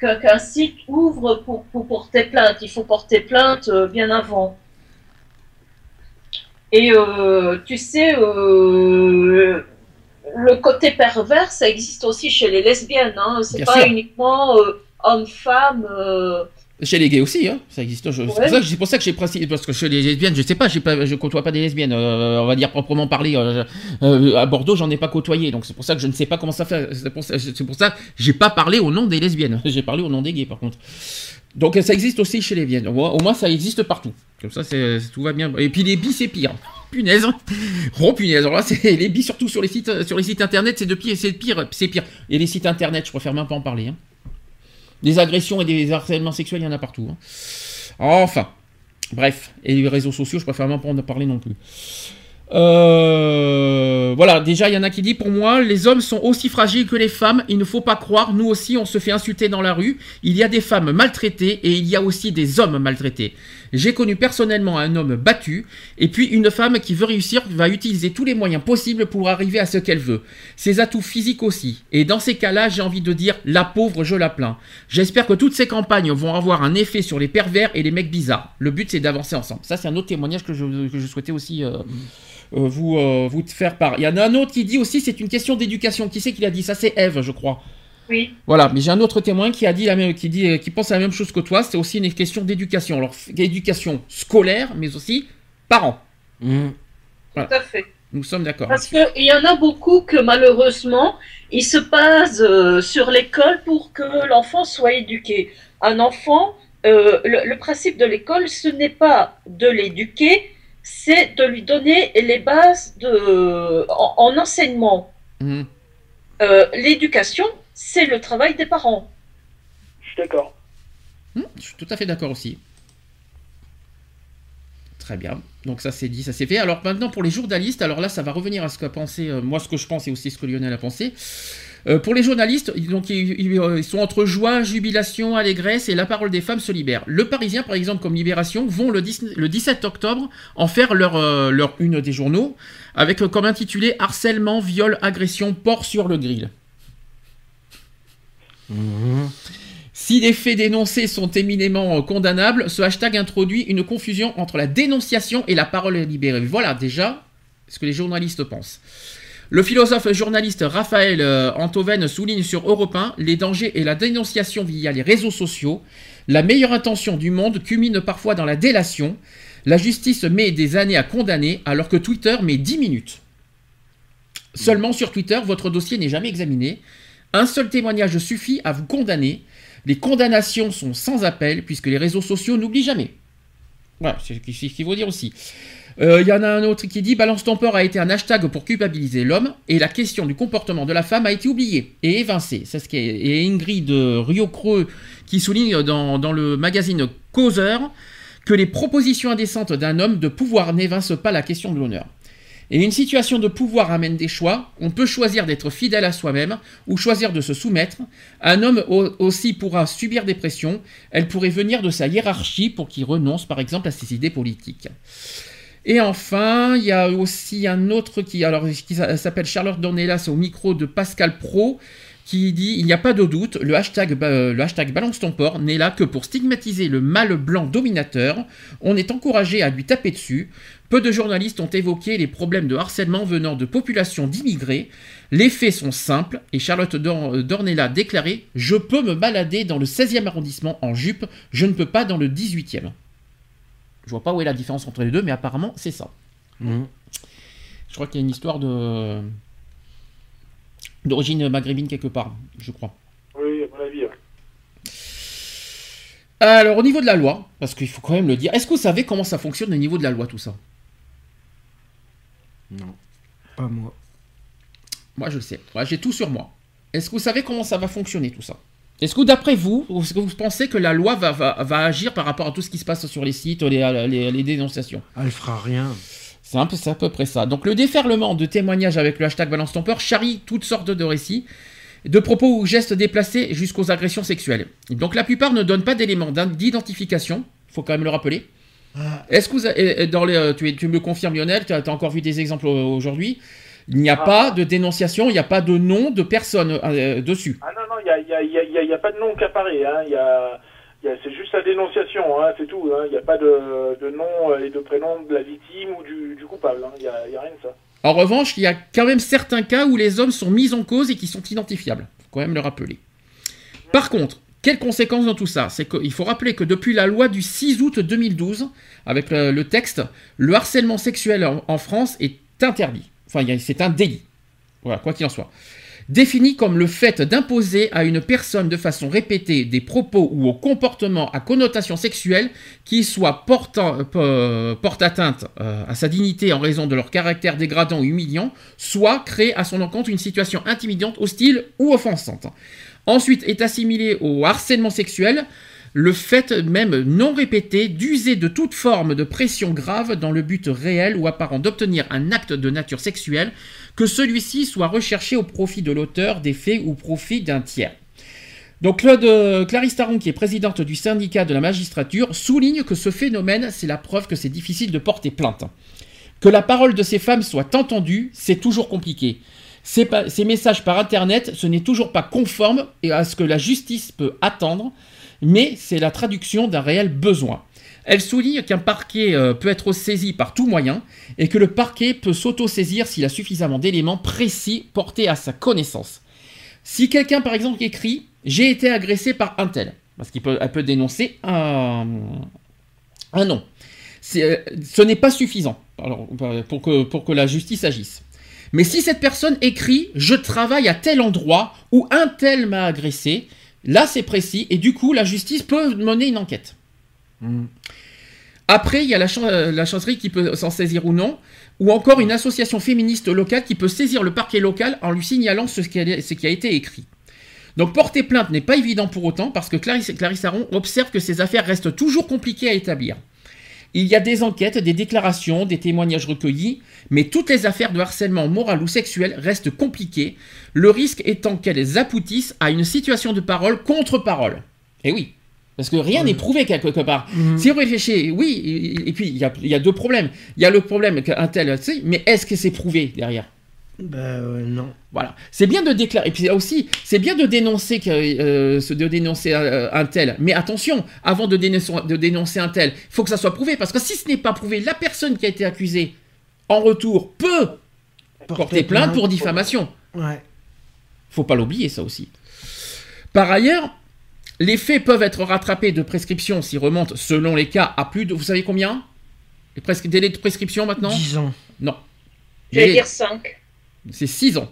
Speaker 5: qu'un site ouvre pour, pour, porter plainte. Il faut porter plainte euh, bien avant. Et tu sais, le côté pervers, ça existe aussi chez les lesbiennes. Hein. C'est pas uniquement homme-femme.
Speaker 3: Chez les gays aussi, hein, ça existe. C'est pour, ça que j'ai précisé, parce que chez les lesbiennes, je sais pas, pas je côtoie pas des lesbiennes, euh, on va dire proprement parler. Euh, euh, à Bordeaux, j'en ai pas côtoyé, donc c'est pour ça que je ne sais pas comment ça fait. C'est pour ça, c'est pour ça j'ai pas parlé au nom des lesbiennes. J'ai parlé au nom des gays, par contre. Donc ça existe aussi chez les lesbiennes. Au moins, ça existe partout. Comme ça, c'est, tout va bien. Et puis les bis, c'est pire. Punaise. Oh punaise. Alors là, c'est les bis, surtout sur les sites, sur les sites internet, c'est de pire, c'est pire, c'est pire. Et les sites internet, je préfère même pas en parler. Hein. Des agressions et des harcèlements sexuels, il y en a partout. Hein. Enfin, bref. Et les réseaux sociaux, je préfère même pas en parler non plus. Euh, voilà, déjà il y en a qui dit pour moi, les hommes sont aussi fragiles que les femmes, il ne faut pas croire, nous aussi on se fait insulter dans la rue, il y a des femmes maltraitées et il y a aussi des hommes maltraités. J'ai connu personnellement un homme battu, et puis une femme qui veut réussir va utiliser tous les moyens possibles pour arriver à ce qu'elle veut. Ses atouts physiques aussi. Et dans ces cas-là, j'ai envie de dire, la pauvre, je la plains. J'espère que toutes ces campagnes vont avoir un effet sur les pervers et les mecs bizarres. Le but, c'est d'avancer ensemble. Ça, c'est un autre témoignage que je, souhaitais aussi... Euh, euh, vous, euh, vous faire part. Il y en a un autre qui dit aussi c'est une question d'éducation. Qui c'est qui l'a dit? Ça c'est Eve, je crois.
Speaker 5: Oui.
Speaker 3: Voilà, mais j'ai un autre témoin qui a dit la même, qui dit, qui pense la même chose que toi. C'est aussi une question d'éducation. Alors, éducation scolaire, mais aussi parents.
Speaker 5: Mmh. Tout à fait.
Speaker 3: Nous sommes d'accord.
Speaker 5: Parce qu'il y en a beaucoup que malheureusement, ils se basent euh, sur l'école pour que l'enfant soit éduqué. Un enfant, le, principe de l'école, ce n'est pas de l'éduquer, c'est de lui donner les bases de, en, enseignement. Mmh. Euh, l'éducation, c'est le travail des parents.
Speaker 4: Je suis d'accord.
Speaker 3: Mmh, je suis tout à fait d'accord aussi. Très bien. Donc ça c'est dit, ça c'est fait. Alors maintenant pour les journalistes, alors là ça va revenir à ce qu'a pensé, euh, moi ce que je pense et aussi ce que Lionel a pensé. Euh, pour les journalistes, donc, ils, sont entre joie, jubilation, allégresse et la parole des femmes se libère. Le Parisien, par exemple, comme Libération, vont le, 17 octobre en faire leur, euh, leur une des journaux, avec euh, comme intitulé Harcèlement, viol, agression, port sur le grill. Si les faits dénoncés sont éminemment condamnables, ce hashtag introduit une confusion entre la dénonciation et la parole libérée. Voilà déjà ce que les journalistes pensent. Le philosophe journaliste Raphaël euh, Antoven souligne sur Europe 1 les dangers et la dénonciation via les réseaux sociaux. La meilleure intention du monde culmine parfois dans la délation. La justice met des années à condamner alors que Twitter met 10 minutes. Seulement sur Twitter, votre dossier n'est jamais examiné. Un seul témoignage suffit à vous condamner. Les condamnations sont sans appel puisque les réseaux sociaux n'oublient jamais. Voilà, c'est ce qu'il faut dire aussi. Il euh, y en a un autre qui dit Balance ton a été un hashtag pour culpabiliser l'homme et la question du comportement de la femme a été oubliée et évincée. C'est ce qui est, et Ingrid qui souligne dans, le magazine Causeur que les propositions indécentes d'un homme de pouvoir n'évincent pas la question de l'honneur. Et une situation de pouvoir amène des choix. On peut choisir d'être fidèle à soi-même ou choisir de se soumettre. Un homme aussi pourra subir des pressions. Elle pourrait venir de sa hiérarchie pour qu'il renonce par exemple à ses idées politiques. Et enfin, il y a aussi un autre qui, alors, qui s'appelle Charlotte Dornelas au micro de Pascal Pro, qui dit il n'y a pas de doute, le hashtag, le balance ton n'est là que pour stigmatiser le mâle blanc dominateur. On est encouragé à lui taper dessus. Peu de journalistes ont évoqué les problèmes de harcèlement venant de populations d'immigrés. Les faits sont simples et Charlotte euh, Dornella déclarait Je peux me balader dans le 16e arrondissement en jupe, je ne peux pas dans le 18e. Je ne vois pas où est la différence entre les deux, mais apparemment c'est ça. Mmh. Je crois qu'il y a une histoire d'origine maghrébine quelque part, je crois.
Speaker 4: Oui, à mon avis.
Speaker 3: Alors, au niveau de la loi, parce qu'il faut quand même le dire, est-ce que vous savez comment ça fonctionne au niveau de la loi, tout ça?
Speaker 2: Non. Pas moi.
Speaker 3: Moi, je le sais. Moi, J'ai tout sur moi. Est-ce que vous savez comment ça va fonctionner, tout ça? Est-ce que, d'après vous, est-ce que vous pensez que la loi va, va, va agir par rapport à tout ce qui se passe sur les sites, les, les, les dénonciations?
Speaker 2: Elle fera rien.
Speaker 3: C'est un peu, c'est à peu près ça. Donc le déferlement de témoignages avec le hashtag balance ton peur charrie toutes sortes de récits, de propos ou gestes déplacés jusqu'aux agressions sexuelles. Donc la plupart ne donnent pas d'éléments d'identification, faut quand même le rappeler. Est-ce que vous avez- dans les, euh, tu, me confirmes Lionel, tu as, encore vu des exemples euh, aujourd'hui Il n'y a
Speaker 4: Ah.
Speaker 3: pas de dénonciation, il n'y a pas de nom de personne euh, dessus.
Speaker 4: Ah non, non, il n'y a, y a, y a- y a- y a pas de nom qui apparaît. Hein. C'est juste la dénonciation, hein, c'est tout. Il n'y a pas de, de nom et de prénom de la victime ou du, du coupable. Il n'y a, y a rien de ça.
Speaker 3: En revanche, il y a quand même certains cas où les hommes sont mis en cause et qui sont identifiables. faut quand même le rappeler. Par contre, quelles conséquences dans tout ça? C'est qu'il faut rappeler que depuis la loi du 6 août 2012, avec le, texte, le harcèlement sexuel en, France est interdit. Enfin, c'est un délit. Voilà, quoi qu'il en soit. Défini comme le fait d'imposer à une personne de façon répétée des propos ou au comportement à connotation sexuelle qui soit portant, euh, porte atteinte euh, à sa dignité en raison de leur caractère dégradant ou humiliant, soit créer à son encontre une situation intimidante, hostile ou offensante. Ensuite est assimilé au harcèlement sexuel le fait même non répété d'user de toute forme de pression grave dans le but réel ou apparent d'obtenir un acte de nature sexuelle, que celui-ci soit recherché au profit de l'auteur des faits ou au profit d'un tiers. Donc Claude, euh, Clarisse Taron, qui est présidente du syndicat de la magistrature, souligne que ce phénomène, c'est la preuve que c'est difficile de porter plainte. Que la parole de ces femmes soit entendue, c'est toujours compliqué. Ces, messages par Internet, ce n'est toujours pas conforme à ce que la justice peut attendre, mais c'est la traduction d'un réel besoin. Elle souligne qu'un parquet euh, peut être saisi par tout moyen et que le parquet peut s'auto-saisir s'il a suffisamment d'éléments précis portés à sa connaissance. Si quelqu'un, par exemple, écrit J'ai été agressé par un tel, parce qu'elle peut, dénoncer un, un nom, euh, ce n'est pas suffisant que, pour que la justice agisse. Mais si cette personne écrit Je travaille à tel endroit où un tel m'a agressé, là c'est précis et du coup la justice peut mener une enquête.
Speaker 2: Mm.
Speaker 3: Après, il y a la, chan- euh, la chancellerie qui peut s'en saisir ou non, ou encore une association féministe locale qui peut saisir le parquet local en lui signalant ce qui a, ce qui a été écrit. Donc porter plainte n'est pas évident pour autant parce que Clarisse, Clarisse Aron observe que ces affaires restent toujours compliquées à établir. Il y a des enquêtes, des déclarations, des témoignages recueillis, mais toutes les affaires de harcèlement moral ou sexuel restent compliquées, le risque étant qu'elles aboutissent à une situation de parole contre parole. Et oui, parce que rien n'est prouvé quelque part.
Speaker 2: Mhm.
Speaker 3: Si vous réfléchissez, oui, et et puis il y a, il y a deux problèmes. Il y a le problème qu'un tel, mais est-ce que c'est prouvé derrière?
Speaker 2: Euh, non.
Speaker 3: voilà, c'est bien de déclarer. Et puis aussi, c'est bien de dénoncer que, euh, de dénoncer euh, un tel. Mais attention, avant de dénoncer, de dénoncer un tel, il faut que ça soit prouvé parce que si ce n'est pas prouvé, la personne qui a été accusée en retour peut porter plainte pour diffamation.
Speaker 2: Ouais.
Speaker 3: Faut pas l'oublier ça aussi. Par ailleurs, les faits peuvent être rattrapés de prescription s'ils remontent selon les cas à plus de, vous savez combien? Les presque délais de prescription maintenant?
Speaker 2: 10 ans.
Speaker 3: Non.
Speaker 5: J'allais dire 5.
Speaker 3: C'est 6 ans.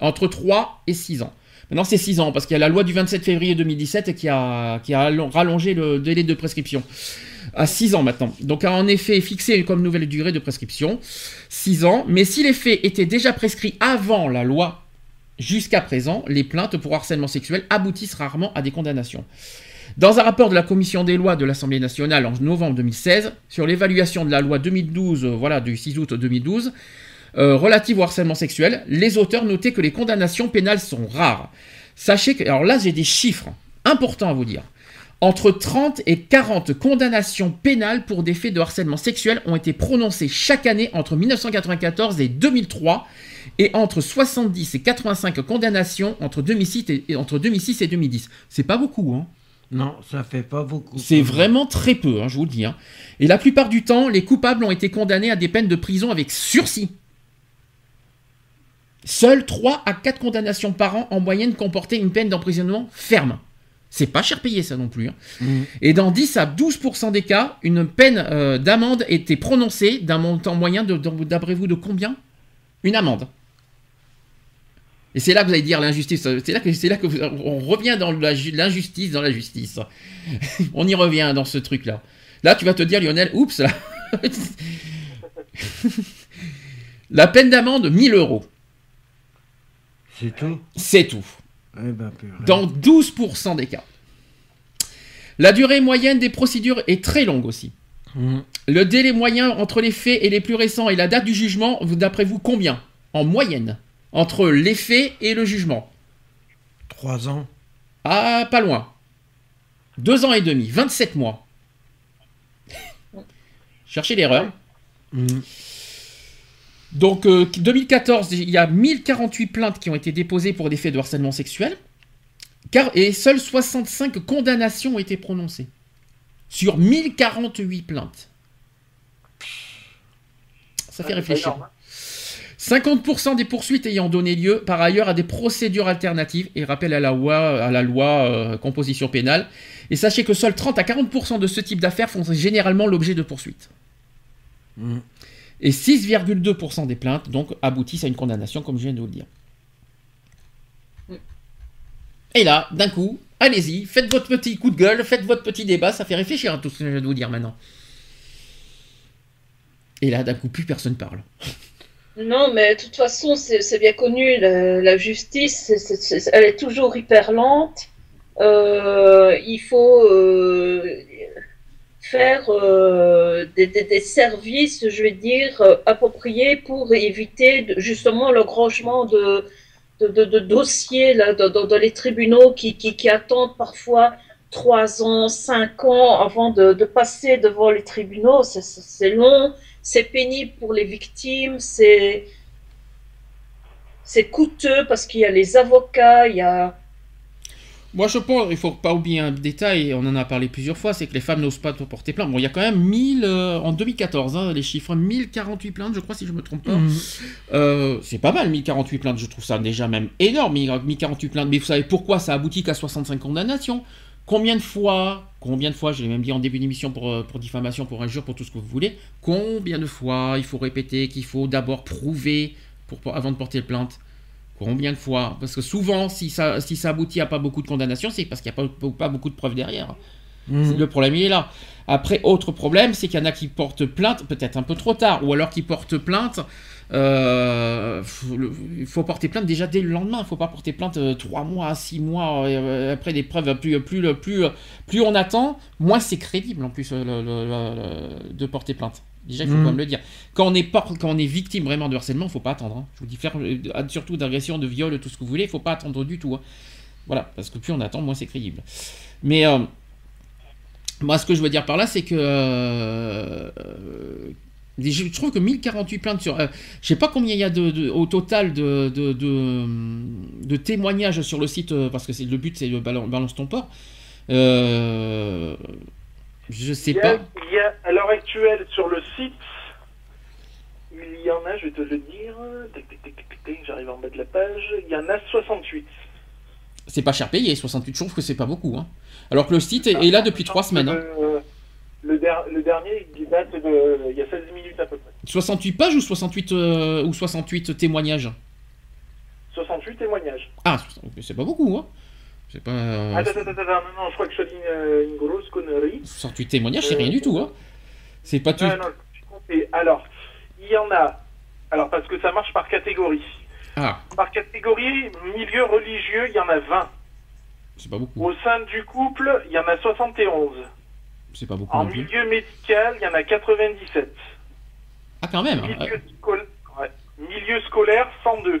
Speaker 3: Entre 3 et 6 ans. Maintenant, c'est 6 ans, parce qu'il y a la loi du 27 février 2017 qui a, qui a allon- rallongé le délai de prescription à 6 ans maintenant. Donc, a en effet fixé comme nouvelle durée de prescription 6 ans. Mais si les faits étaient déjà prescrits avant la loi, jusqu'à présent, les plaintes pour harcèlement sexuel aboutissent rarement à des condamnations. Dans un rapport de la commission des lois de l'Assemblée nationale en novembre 2016 sur l'évaluation de la loi 2012, euh, voilà, du 6 août 2012, euh, relative au harcèlement sexuel, les auteurs notaient que les condamnations pénales sont rares. Sachez que, alors là j'ai des chiffres importants à vous dire. Entre 30 et 40 condamnations pénales pour des faits de harcèlement sexuel ont été prononcées chaque année entre 1994 et 2003 et entre 70 et 85 condamnations entre 2006 et, et entre 2006 et 2010. C'est pas beaucoup, hein.
Speaker 2: Non, ça fait pas beaucoup.
Speaker 3: C'est vraiment très peu, hein, je vous le dis. hein. Et la plupart du temps, les coupables ont été condamnés à des peines de prison avec sursis. Seules 3 à 4 condamnations par an en moyenne comportaient une peine d'emprisonnement ferme. C'est pas cher payé ça non plus. hein.
Speaker 2: Mhm.
Speaker 3: Et dans 10 à 12% des cas, une peine euh, d'amende était prononcée d'un montant moyen de, d'après vous de combien? Une amende. Et c'est là que vous allez dire l'injustice. C'est là que c'est là que vous- on revient dans la l'injustice dans la justice. on y revient dans ce truc-là. Là, tu vas te dire, Lionel, oups. là. la peine d'amende 1000 euros,
Speaker 2: C'est tout.
Speaker 3: c'est tout.
Speaker 2: Eh ben.
Speaker 3: Dans 12% des cas. La durée moyenne des procédures est très longue aussi.
Speaker 2: Mm.
Speaker 3: Le délai moyen entre les faits et les plus récents et la date du jugement, d'après vous, combien? En moyenne Entre les faits et le jugement
Speaker 2: Trois ans.
Speaker 3: Ah, pas loin. Deux ans et demi, 27 mois. Cherchez l'erreur.
Speaker 2: Mm.
Speaker 3: Donc, euh, 2014, il y a 1048 plaintes qui ont été déposées pour des faits de harcèlement sexuel. Car, et seules 65 condamnations ont été prononcées. Sur 1048 plaintes. Ça fait réfléchir.
Speaker 4: énorme, hein.
Speaker 3: 50% des poursuites ayant donné lieu par ailleurs à des procédures alternatives et rappel à la loi, à la loi euh, composition pénale. Et sachez que seuls 30 à 40% de ce type d'affaires font généralement l'objet de poursuites.
Speaker 2: Mm.
Speaker 3: Et 6,2% des plaintes donc aboutissent à une condamnation, comme je viens de vous le dire. Et là, d'un coup, allez-y, faites votre petit coup de gueule, faites votre petit débat, ça fait réfléchir à tout ce que je viens de vous dire maintenant. Et là, d'un coup, plus personne parle.
Speaker 5: Non, mais de toute façon, c'est bien connu, la, la justice, elle est toujours hyper lente. Euh, il faut euh, faire euh, des, services, je vais dire, euh, appropriés pour éviter justement l'engrangement de, de, dossiers dans, les tribunaux qui, attendent parfois trois ans, cinq ans avant de, passer devant les tribunaux. C'est- long c'est pénible pour les victimes, c'est coûteux parce qu'il y a les avocats, il y a
Speaker 3: Moi, je pense, il faut pas oublier un détail, on en a parlé plusieurs fois, c'est que les femmes n'osent pas porter plainte. Bon, il y a quand même 1000, euh, en 2014, hein, les chiffres, 1048 plaintes, je crois, si je me trompe pas.
Speaker 2: Mm.
Speaker 3: Euh, c'est pas mal, 1048 plaintes, je trouve ça déjà même énorme, 1048 plaintes. Mais vous savez pourquoi ça aboutit qu'à 65 condamnations Combien de fois, combien de fois, je l'ai même dit en début d'émission pour, euh, pour diffamation, pour injure, pour tout ce que vous voulez, combien de fois il faut répéter qu'il faut d'abord prouver pour, pour- avant de porter plainte Combien de fois Parce que souvent, si ça, si ça aboutit à pas beaucoup de condamnations, c'est parce qu'il n'y a pas, pas beaucoup de preuves derrière.
Speaker 2: Mm.
Speaker 3: Le problème, il est là. Après, autre problème, c'est qu'il y en a qui portent plainte, peut-être un peu trop tard, ou alors qui portent plainte. euh, faut il faut porter plainte déjà dès le lendemain. Il ne faut pas porter plainte euh, trois mois, six mois euh, après des preuves. Plus, plus, plus, plus on attend, moins c'est crédible en plus le- le- le- le- de porter plainte. Déjà, il faut
Speaker 2: Mhm.
Speaker 3: quand même le dire. Quand on est, por- quand on est victime vraiment de harcèlement, il ne faut pas attendre. hein. Je vous dis, faire, euh, surtout d'agression, de viol, tout ce que vous voulez, il ne faut pas attendre du tout. hein. Voilà, parce que plus on attend, moins c'est crédible. Mais euh, moi, ce que je veux dire par là, c'est que euh, je trouve que 1048 plaintes sur. euh, je sais pas combien il y a de, de- au total de, de, de, de témoignages sur le site, parce que c'est le but, c'est balan- balance ton port. Euh, je sais
Speaker 4: Il y, a,
Speaker 3: pas.
Speaker 4: il y a, à l'heure actuelle sur le site, il y en a, je vais te le dire, tac, tac, tac, tac, tac, j'arrive en bas de la page, il y en a 68.
Speaker 3: C'est pas cher payé, 68 je trouve que c'est pas beaucoup. Hein. Alors que le site est, est là depuis 3 semaines. hein.
Speaker 4: Euh, le, der- le dernier, il date de. Il y a 16 minutes à peu près.
Speaker 3: 68 pages ou 68, euh, ou 68 témoignages?
Speaker 4: 68 témoignages.
Speaker 3: Ah, c'est pas beaucoup, hein. C'est pas. euh,
Speaker 4: Attends, attends, attends, non, non, je crois que je dis une, une grosse connerie.
Speaker 3: 68 témoignages, c'est rien du tout, hein. C'est pas tout.
Speaker 4: Non, non, j'ai compté. Alors, il y en a. Alors, parce que ça marche par catégorie.
Speaker 3: Ah,
Speaker 4: Par catégorie, milieu religieux, il y en a 20.
Speaker 3: c'est pas beaucoup.
Speaker 4: Au sein du couple, il y en a 71.
Speaker 3: C'est pas beaucoup
Speaker 4: En milieu médical, il y en a 97.
Speaker 3: Ah, quand même.
Speaker 4: Milieu,
Speaker 3: Ah,
Speaker 4: scol- ouais. Milieu scolaire, 102.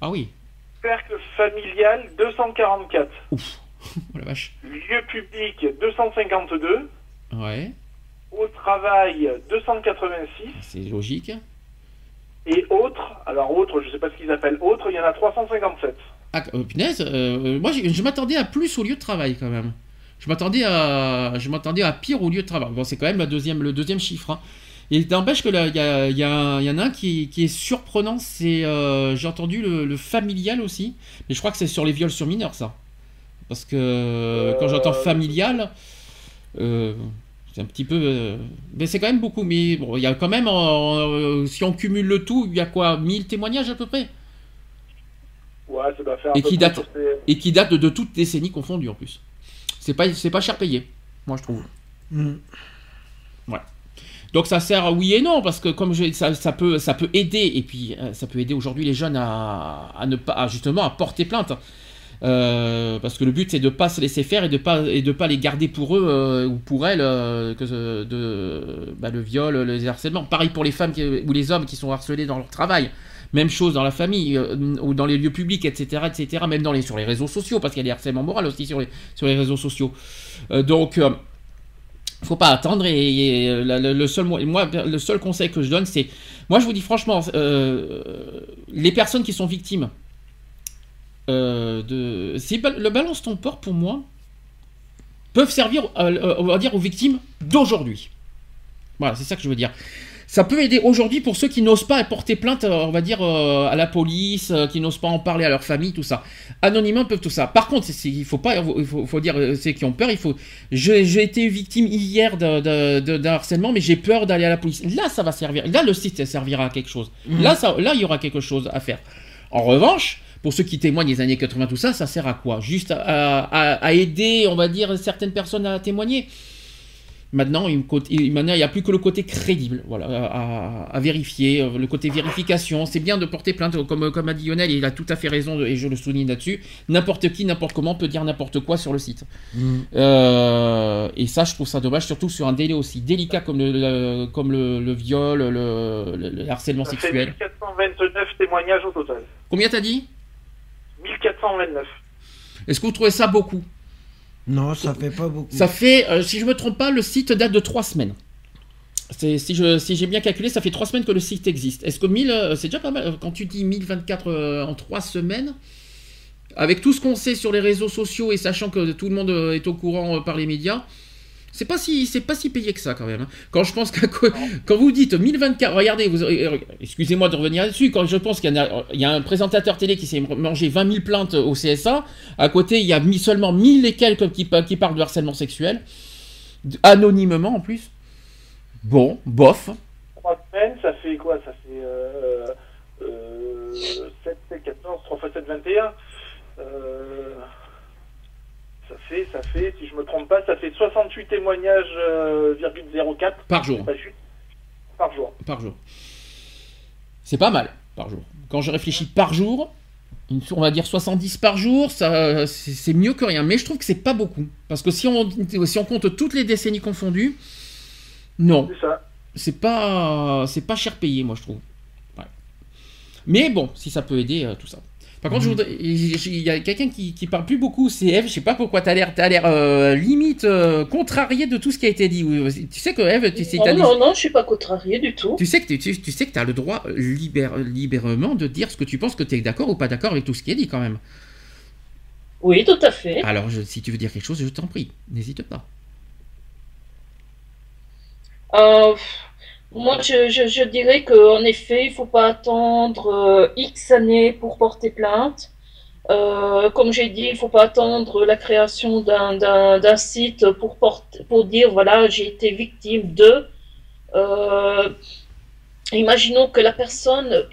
Speaker 3: Ah oui.
Speaker 4: Cercle familial, 244.
Speaker 3: Ouf. Oh la vache.
Speaker 4: Lieu public, 252.
Speaker 3: Ouais,
Speaker 4: Au travail, 286.
Speaker 3: c'est logique.
Speaker 4: Et autres, alors autres, je sais pas ce qu'ils appellent autres, il y en a 357.
Speaker 3: Ah, euh, punaise, euh, moi je m'attendais à plus au lieu de travail quand même. Je m'attendais à, je m'attendais à pire au lieu de travail. Bon, c'est quand même la deuxième, le deuxième chiffre. hein. Et n'empêche que là, il y, a- il y, a- il y en a un qui, qui est surprenant, c'est, euh, j'ai entendu le, le familial aussi, mais je crois que c'est sur les viols sur mineurs ça. Parce que quand j'entends familial, euh, c'est un petit peu, euh, mais c'est quand même beaucoup. Mais bon, il y a quand même, euh, si on cumule le tout, il y a quoi, 1000 témoignages à peu près?
Speaker 4: Fait un
Speaker 3: Et
Speaker 4: peu
Speaker 3: qui date- Et qui date de, de toutes décennies confondues en plus. C'est pas, c'est pas cher payé, moi je trouve.
Speaker 2: Mm.
Speaker 3: Donc ça sert oui et non parce que comme je, ça, ça peut ça peut aider. Et puis euh, ça peut aider aujourd'hui les jeunes à, à ne pas à, justement à porter plainte. Euh, parce que le but c'est de pas se laisser faire et de pas et de pas les garder pour eux euh, ou pour elles euh, que de bah, le viol le harcèlement. Pareil pour les femmes qui- ou les hommes qui sont harcelés dans leur travail. Même chose dans la famille euh, ou dans les lieux publics etc etc même dans les sur les réseaux sociaux parce qu'il y a des harcèlements moraux aussi sur les sur les réseaux sociaux. Euh, donc faut pas attendre et, euh, le, seul mo- moi le seul conseil que je donne c'est moi je vous dis franchement euh, les personnes qui sont victimes euh, de le balance ton port pour moi peuvent servir on va dire aux victimes d'aujourd'hui. Voilà c'est ça que je veux dire ça peut aider aujourd'hui pour ceux qui n'osent pas porter plainte, euh, on va dire, euh, à la police, euh, qui n'osent pas en parler à leur famille, tout ça. Anonymement, ils peuvent tout ça. Par contre, il faut pas, il faut, faut dire, ceux qui ont peur, il faut. J'ai été victime hier d'un harcèlement, mais j'ai peur d'aller à la police. Là, ça va servir. Là, le site servira à quelque chose. Là, ça, là, il y aura quelque chose à faire. En revanche, pour ceux qui témoignent des années 80, tout ça, ça sert à quoi? Juste à, à- à aider, on va dire, certaines personnes à témoigner? Maintenant, il il- maintenant, il n'y a plus que le côté crédible, voilà, à, vérifier, euh, le côté vérification. C'est bien de porter plainte, comme, comme a dit Lionel, il a tout à fait raison, et je le souligne là-dessus. N'importe qui, n'importe comment peut dire n'importe quoi sur le site.
Speaker 2: Mm.
Speaker 3: Euh, et ça, je trouve ça dommage, surtout sur un délai aussi délicat comme le, le- comme le, le viol, le, le- le harcèlement
Speaker 4: Ça fait
Speaker 3: sexuel.
Speaker 4: 1429 témoignages au total.
Speaker 3: Combien t'as dit?
Speaker 4: 1429.
Speaker 3: Est-ce que vous trouvez ça beaucoup?
Speaker 2: Non, ça fait pas beaucoup.
Speaker 3: Ça fait, euh, si je me trompe pas, le site date de trois semaines. Si je- si j'ai bien calculé, ça fait trois semaines que le site existe. Est-ce que 1000, euh, c'est déjà pas mal, euh, quand tu dis 1024 euh, en trois semaines, avec tout ce qu'on sait sur les réseaux sociaux et sachant que tout le monde est au courant par les médias, c'est pas si c'est pas si payé que ça quand même. hein. Quand je pense quand vous dites 1024, regardez, vous, euh, excusez-moi de revenir là-dessus. Quand je pense qu'il y, a- un présentateur télé qui s'est mangé 20 000 plaintes au CSA, à côté il y a seulement 1000 et quelques qui, pa- qui parlent de harcèlement sexuel, anonymement en plus. Bon, bof.
Speaker 4: 3 semaines, ça fait quoi? Ça fait euh, euh, 7, 7, 14, 3 x 7, 21. Euh, ça fait, ça fait, si je me trompe pas, ça fait 68 témoignages, euh, virgule 04.
Speaker 3: Par jour.
Speaker 4: Par jour.
Speaker 3: Par jour. C'est pas mal par jour. Quand je réfléchis par jour, on va dire 70 par jour, ça, c'est c'est mieux que rien. Mais je trouve que c'est pas beaucoup. Parce que si on, si on compte toutes les décennies confondues, non.
Speaker 4: C'est ça.
Speaker 3: c'est pas c'est pas cher payé moi je trouve Ouais. mais bon si ça peut aider euh, tout ça par contre il y a quelqu'un qui, qui parle plus beaucoup c'est Eve. Je sais pas pourquoi t'as l'air t'as l'air euh, limite euh, contrarié de tout ce qui a été dit. Tu sais que Eve tu sais,
Speaker 5: Non,
Speaker 3: dit-
Speaker 5: non, non, je suis pas contrariée du tout.
Speaker 3: tu sais que tu, tu- tu sais que t'as le droit euh, libère- de dire ce que tu penses que tu es d'accord ou pas d'accord avec tout ce qui est dit quand même.
Speaker 5: Oui, tout à fait.
Speaker 3: alors je- si tu veux dire quelque chose je t'en prie. N'hésite pas.
Speaker 5: Euh, moi, je, dirais qu'en effet, il faut pas attendre euh, X années pour porter plainte. Euh, comme j'ai dit, il faut pas attendre la création d'un site pour, dire, voilà, j'ai été victime de. Euh, imaginons que la personne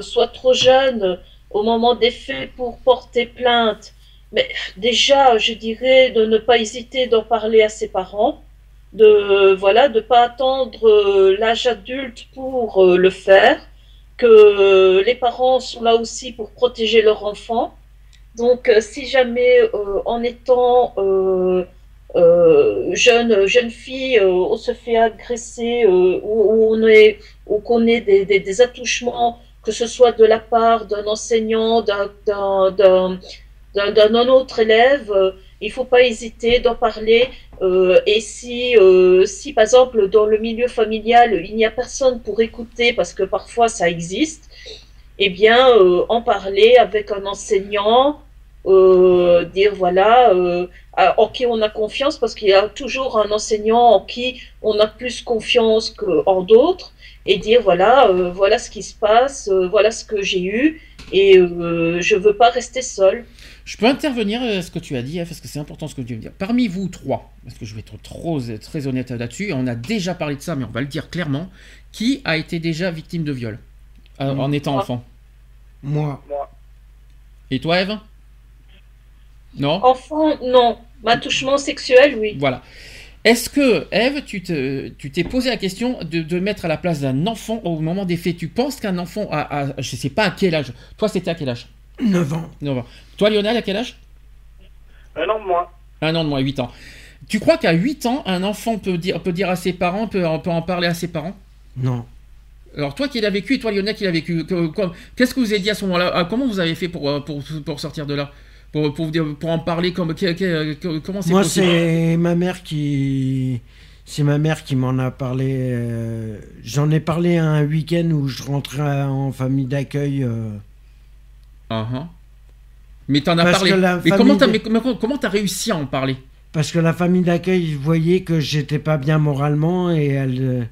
Speaker 5: soit trop jeune au moment des faits pour porter plainte. Mais déjà, je dirais de ne pas hésiter d'en parler à ses parents de voilà de pas attendre euh, l'âge adulte pour euh, le faire que les parents sont là aussi pour protéger leur enfant. Donc euh, si jamais en étant jeune jeune fille on se fait agresser ou, on est ou qu'on ait des, des, des attouchements que ce soit de la part d'un enseignant d'un d'un autre élève il faut pas hésiter d'en parler euh, et si, euh, si, par exemple, dans le milieu familial, il n'y a personne pour écouter, parce que parfois ça existe, eh bien, euh, en parler avec un enseignant, dire voilà, en qui on a confiance, parce qu'il y a toujours un enseignant en qui on a plus confiance qu'en d'autres, et dire voilà, voilà ce qui se passe, voilà ce que j'ai eu, et je veux pas rester seule.
Speaker 3: Je peux intervenir à ce que tu as dit, F, parce que c'est important ce que tu viens de dire. Parmi vous trois, parce que je vais être trop, très honnête là-dessus, et on a déjà parlé de ça, mais on va le dire clairement, qui a été déjà victime de viol euh, en étant enfant?
Speaker 2: Moi,
Speaker 3: Et toi, Eve? Non?
Speaker 5: Enfant, non. Attouchement sexuel, oui.
Speaker 3: Voilà. Est-ce que, Eve, tu te- tu t'es posé la question de, de mettre à la place d'un enfant au moment des faits? Tu penses qu'un enfant a, a- je sais pas à quel âge Toi, c'était à quel âge?
Speaker 2: 9 ans.
Speaker 3: Non, Toi, Lionel, à quel âge
Speaker 4: Un an de moins.
Speaker 3: Un an de moins, 8 ans. Tu crois qu'à 8 ans, un enfant peut dire, peut dire à ses parents, peut, peut en parler à ses parents?
Speaker 2: Non.
Speaker 3: Alors toi qui l'as vécu et toi Lionel qui l'a vécu, qu'est-ce que vous avez dit à ce moment-là? Ah, Comment vous avez fait pour, euh, pour, pour sortir de là? Pour, en parler comme, Comment c'est
Speaker 2: Moi, c'est ma mère qui. C'est ma mère qui m'en a parlé. euh, J'en ai parlé un week-end où je rentrais en famille d'accueil. euh,
Speaker 3: Ah, ah. Mais t'en as
Speaker 2: Parce
Speaker 3: parlé. Mais comment t'as réussi à en parler?
Speaker 2: Parce que la famille d'accueil voyait que j'étais pas bien moralement et elle. euh,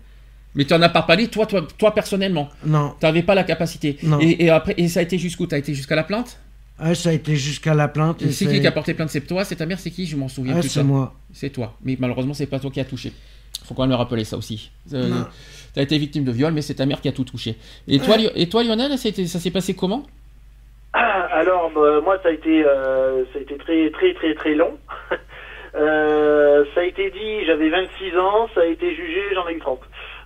Speaker 3: Mais tu en as pas parlé toi, toi, toi personnellement?
Speaker 2: Non.
Speaker 3: T'avais pas la capacité.
Speaker 2: Non.
Speaker 3: Et, et après, et ça a été jusqu'où? T'as été jusqu'à la plainte?
Speaker 2: Ah, ça a été jusqu'à la plainte.
Speaker 3: Et
Speaker 2: et
Speaker 3: c'est qui qui a porté plainte? C'est toi C'est ta mère C'est qui? Je m'en souviens
Speaker 2: Ah,
Speaker 3: plus.
Speaker 2: c'est moi.
Speaker 3: C'est toi. Mais malheureusement, c'est pas toi qui a touché. Faut quand même le rappeler ça aussi. Euh,
Speaker 2: Non.
Speaker 3: T'as été victime de viol, mais c'est ta mère qui a tout touché. Et toi, et toi Lionel, ça s'est passé comment?
Speaker 4: Alors, bah, moi, ça a été, euh, ça a été très, très, très, très long. Euh, ça a été dit, j'avais 26 ans, ça a été jugé, j'en ai eu 30.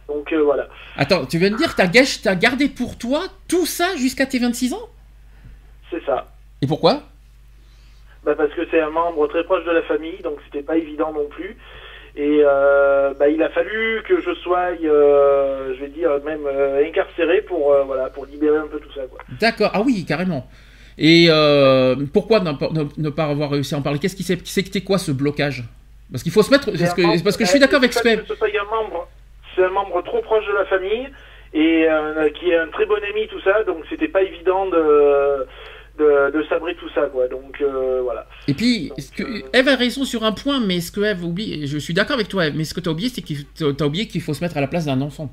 Speaker 4: Donc euh, voilà.
Speaker 3: Attends, tu viens de dire que t'as gardé pour toi tout ça jusqu'à tes 26 ans?
Speaker 4: C'est ça.
Speaker 3: Et pourquoi?
Speaker 4: Bah, parce que c'est un membre très proche de la famille, donc c'était pas évident non plus. Et euh, bah, il a fallu que je sois, euh, je vais dire, même euh, incarcéré pour, voilà, pour libérer un peu tout ça.
Speaker 3: D'accord, ah oui, carrément. Et pourquoi ne, pas- ne- ne pas avoir réussi à en parler? Qu'est-ce qui s'est- c'était quoi ce blocage? Parce qu'il faut se mettre. Parce
Speaker 4: C'est
Speaker 3: que, parce que je suis d'accord avec Speb.
Speaker 4: que ce soit un membre, c'est un membre trop proche de la famille et qui est un très bon ami, tout ça, donc c'était pas évident de, de, de sabrer tout ça, quoi. Donc euh, voilà.
Speaker 3: Et puis,
Speaker 4: Donc,
Speaker 3: est-ce que,
Speaker 4: euh,
Speaker 3: Eve a raison sur un point, mais ce que Eve oublie, je suis d'accord avec toi, Eve, mais ce que tu as oublié, c'est qu'il t'as oublié qu'il faut se mettre à la place d'un enfant?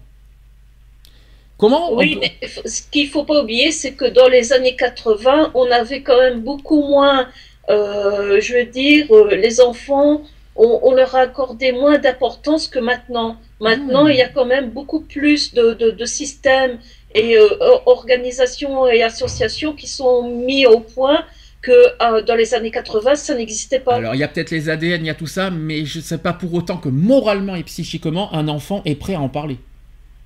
Speaker 3: Comment
Speaker 5: Oui,
Speaker 3: peut-
Speaker 5: mais ce qu'il faut pas oublier, c'est que dans les années 80, on avait quand même beaucoup moins, euh, je veux dire, les enfants, on, on leur a accordé moins d'importance que maintenant. Maintenant,
Speaker 3: Hmm.
Speaker 5: il y a quand même beaucoup plus de, de, de systèmes et euh, or- organisations et associations qui sont mis au point que euh, dans les années 80, ça n'existait pas.
Speaker 3: Alors, il y a peut-être les ADN, il y a tout ça, mais je ne sais pas pour autant que moralement et psychiquement, un enfant est prêt à en parler.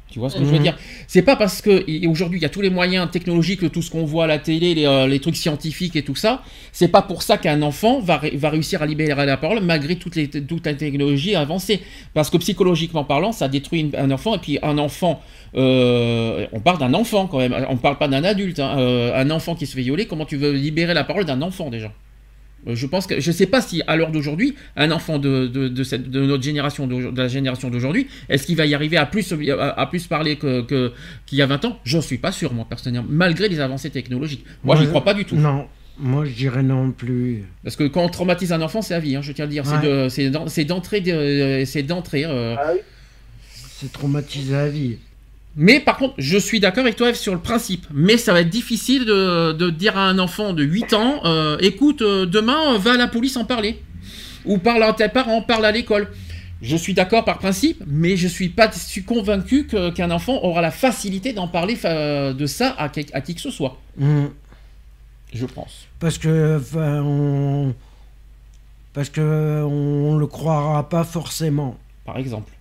Speaker 3: Tu vois ce que je veux
Speaker 2: Mhm.
Speaker 3: dire? C'est pas parce que aujourd'hui il y a tous les moyens technologiques, tout ce qu'on voit à la télé, les, euh, les trucs scientifiques et tout ça. C'est pas pour ça qu'un enfant va, ré- va réussir à libérer la parole malgré toutes les, toute la technologie avancée. Parce que psychologiquement parlant, ça détruit une- un enfant. Et puis un enfant, euh, on parle d'un enfant quand même. On parle pas d'un adulte. hein. Euh, un enfant qui se fait violer, comment tu veux libérer la parole d'un enfant déjà? Je pense que je sais pas si à l'heure d'aujourd'hui, un enfant de, de, de, cette, de notre génération, de la génération d'aujourd'hui, est-ce qu'il va y arriver à plus, à, à plus parler que, que- qu'il y a 20 ans? J'en suis pas sûr, moi, personnellement, malgré les avancées technologiques. Moi, j'y crois pas du tout.
Speaker 2: Non. Moi, je dirais non plus.
Speaker 3: Parce que quand on traumatise un enfant, c'est à vie, hein, je tiens à le dire. C'est,
Speaker 2: Ouais.
Speaker 3: de- c'est, d'en- c'est d'entrée. de- c'est d'entrée euh.
Speaker 4: Ah oui.
Speaker 2: C'est traumatisé à vie.
Speaker 3: Mais par contre, je suis d'accord avec toi, sur le principe. Mais ça va être difficile de, de dire à un enfant de 8 ans euh, écoute, euh, demain, euh, va à la police en parler. Ou parle à tes parents, parle à l'école. Je suis d'accord par principe, mais je suis pas suis convaincu qu'un enfant aura la facilité d'en parler fa- de ça à, qui que ce soit.
Speaker 2: Mhm.
Speaker 3: Je pense.
Speaker 2: Parce que on parce que on le croira pas forcément.
Speaker 3: Par exemple.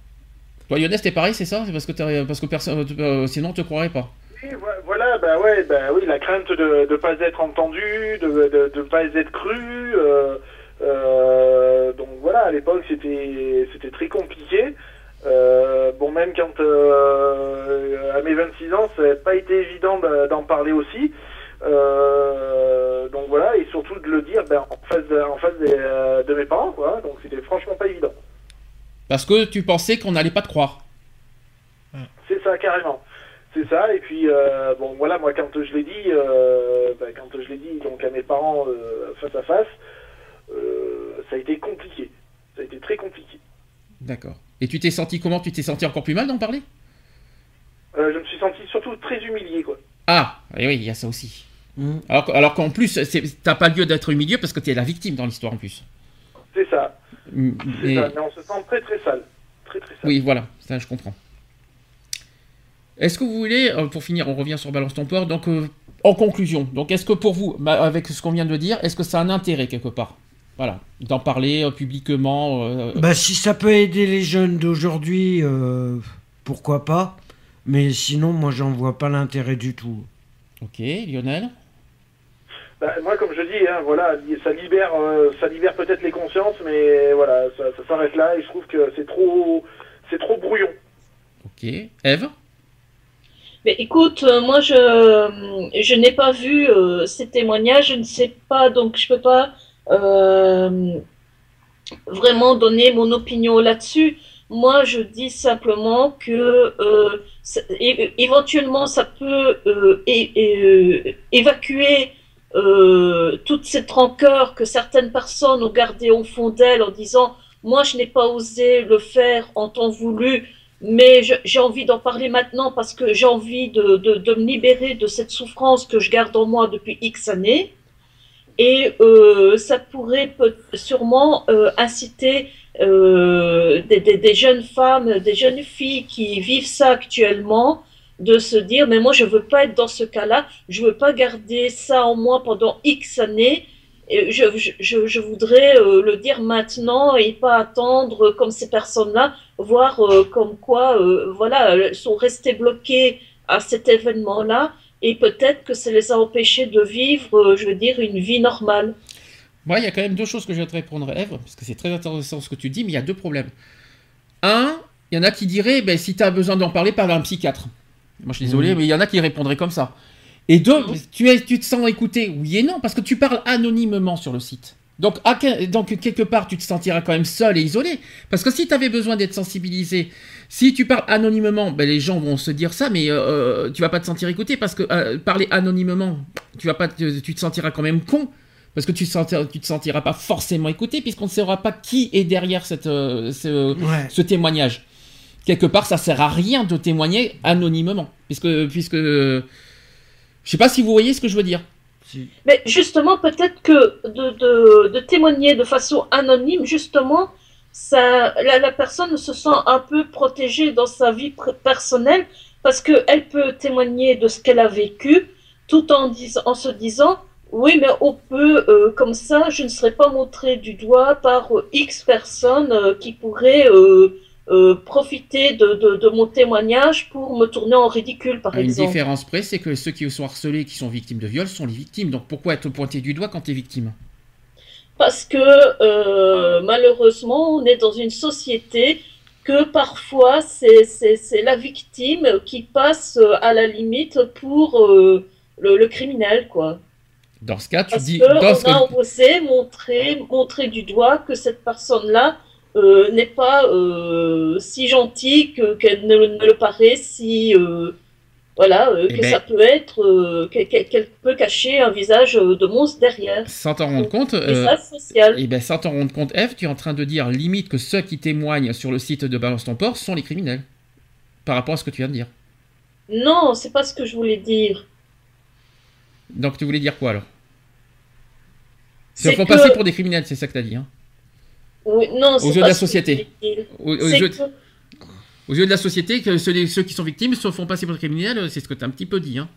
Speaker 3: Toi, t'es pareil, c'est ça? C'est parce que, parce que personne, euh, sinon, on te croirait pas.
Speaker 4: Oui, vo- voilà, bah ouais, bah oui, la crainte de ne pas être entendu, de ne pas être cru. euh, euh, donc voilà, à l'époque, c'était c'était très compliqué. Euh, bon, même quand euh, à mes 26 ans, ça n'a pas été évident de- d'en parler aussi. Euh, donc voilà, et surtout de le dire ben, en face, de, en face des, euh, de mes parents, quoi. Donc c'était franchement pas évident.
Speaker 3: Parce que tu pensais qu'on n'allait pas te croire.
Speaker 4: C'est ça, carrément. C'est ça, et puis, euh, bon, voilà, moi, quand je l'ai dit, euh, bah, quand je l'ai dit, donc, à mes parents, euh, face à face, euh, ça a été compliqué. Ça a été très compliqué.
Speaker 3: D'accord. Et tu t'es senti comment? Tu t'es senti encore plus mal d'en parler?
Speaker 4: Euh, je me suis senti surtout très humilié, quoi.
Speaker 3: Ah, et oui, il y a ça aussi. Alors, que- alors qu'en plus, t'as pas lieu d'être humilié parce que t'es la victime dans l'histoire en plus.
Speaker 4: C'est ça,
Speaker 3: Mm, et-
Speaker 4: ça. Mais on se sent très très sale. Très très sale.
Speaker 3: Oui, voilà, ça je comprends. Est-ce que vous voulez, euh, pour finir, on revient sur Balance ton port, donc euh, en conclusion, donc est-ce que pour vous, bah, avec ce qu'on vient de dire, est-ce que ça a un intérêt quelque part? Voilà, d'en parler euh, publiquement. euh,
Speaker 2: Bah, si ça peut aider les jeunes d'aujourd'hui, euh, pourquoi pas? Mais sinon, moi, j'en vois pas l'intérêt du tout.
Speaker 3: Ok, Lionel?
Speaker 4: Bah, moi, comme je dis, hein, voilà, ça libère, euh, ça libère peut-être les consciences, mais voilà, ça, ça s'arrête là. Et je trouve que c'est trop, c'est trop brouillon.
Speaker 3: Ok. Eve
Speaker 5: Mais écoute, euh, moi je, je n'ai pas vu euh, ces témoignages, je ne sais pas, donc je peux pas euh, vraiment donner mon opinion là-dessus. Moi, je dis simplement que euh, ça- éventuellement ça peut euh, é- é- évacuer euh, toute cette rancœur que certaines personnes ont gardée au fond d'elles en disant moi je n'ai pas osé le faire en temps voulu mais j'ai envie d'en parler maintenant parce que j'ai envie de, de, me libérer de cette souffrance que je garde en moi depuis X années. Et euh, ça pourrait sûrement euh, inciter des, des jeunes femmes, des jeunes filles qui vivent ça actuellement, de se dire, mais moi je veux pas être dans ce cas-là, je veux pas garder ça en moi pendant X années. Et je, je, je, voudrais euh, le dire maintenant et pas attendre comme ces personnes-là voir euh, comme quoi, euh, voilà, elles sont restées bloquées à cet événement-là et peut-être que ça les a empêchées de vivre, je veux dire, une vie normale.
Speaker 3: Moi, il y a quand même deux choses que je vais te répondre, Eve, parce que c'est très intéressant ce que tu dis, mais il y a deux problèmes. Un, il y en a qui diraient, ben, si tu as besoin d'en parler, parle à un psychiatre. Moi, je suis désolé, mais il y en a qui répondraient comme ça. Et deux,
Speaker 5: Mhm.
Speaker 3: tu, es, tu te sens écouté? Oui et non, parce que tu parles anonymement sur le site. Donc, à donc, quelque part, tu te sentiras quand même seul et isolé. Parce que si tu avais besoin d'être sensibilisé, si tu parles anonymement, ben, les gens vont se dire ça, mais euh, tu vas pas te sentir écouté parce que euh, parler anonymement, tu vas pas, te- tu te sentiras quand même con. Parce que tu, sentiras- tu te sentiras pas forcément écouté, puisqu'on ne saura pas qui est derrière cette, euh, ce,
Speaker 2: Ouais.
Speaker 3: ce témoignage. Quelque part, ça sert à rien de témoigner anonymement. Puisque, puisque je sais pas si vous voyez ce que je veux dire.
Speaker 5: Mais justement, peut-être que de, de, de témoigner de façon anonyme, justement, ça, la, la personne se sent un peu protégée dans sa vie personnelle parce qu'elle peut témoigner de ce qu'elle a vécu tout en, dis- en se disant oui, mais on peut, euh, comme ça, je ne serai pas montré du doigt par euh, X personnes euh, qui pourraient euh, profiter de, de, de mon témoignage pour me tourner en ridicule, par
Speaker 3: À une
Speaker 5: exemple.
Speaker 3: différence près, c'est que ceux qui sont harcelés, qui sont victimes de viol, sont les victimes. Donc pourquoi être pointé du doigt quand tu es victime?
Speaker 5: Parce que euh, malheureusement, on est dans une société que parfois c'est la victime qui passe euh, à la limite pour euh, le, le criminel, quoi.
Speaker 3: Dans ce cas, tu
Speaker 5: Parce
Speaker 3: dis.
Speaker 5: que
Speaker 3: dans ce
Speaker 5: on a osé montrer, montrer du doigt que cette personne-là euh, n'est pas euh, si gentille que- qu'elle ne, ne le paraît, si euh, voilà,
Speaker 3: Eh
Speaker 5: que
Speaker 3: ben-
Speaker 5: ça peut être, qu'elle peut cacher un visage de monstre derrière.
Speaker 3: Sans t'en rendre compte,
Speaker 5: Visage social.
Speaker 3: et ben sans t'en rendre compte, Eve, tu es en train de dire limite que ceux qui témoignent sur le site de Balance ton port sont les criminels. Par rapport à ce que tu viens de dire.
Speaker 5: Non, c'est pas ce que je voulais dire.
Speaker 3: Donc tu voulais dire quoi alors? Ils se font
Speaker 5: que-
Speaker 3: passer pour des criminels, c'est ça que tu as dit. Hein?
Speaker 5: Oui, non, c'est
Speaker 3: yeux de la société. Aux, aux
Speaker 5: C'est
Speaker 3: yeux,
Speaker 5: que-
Speaker 3: aux yeux de la société, que ceux, ceux qui sont victimes se font passer pour des criminels, c'est ce que tu as un petit peu dit. Hein.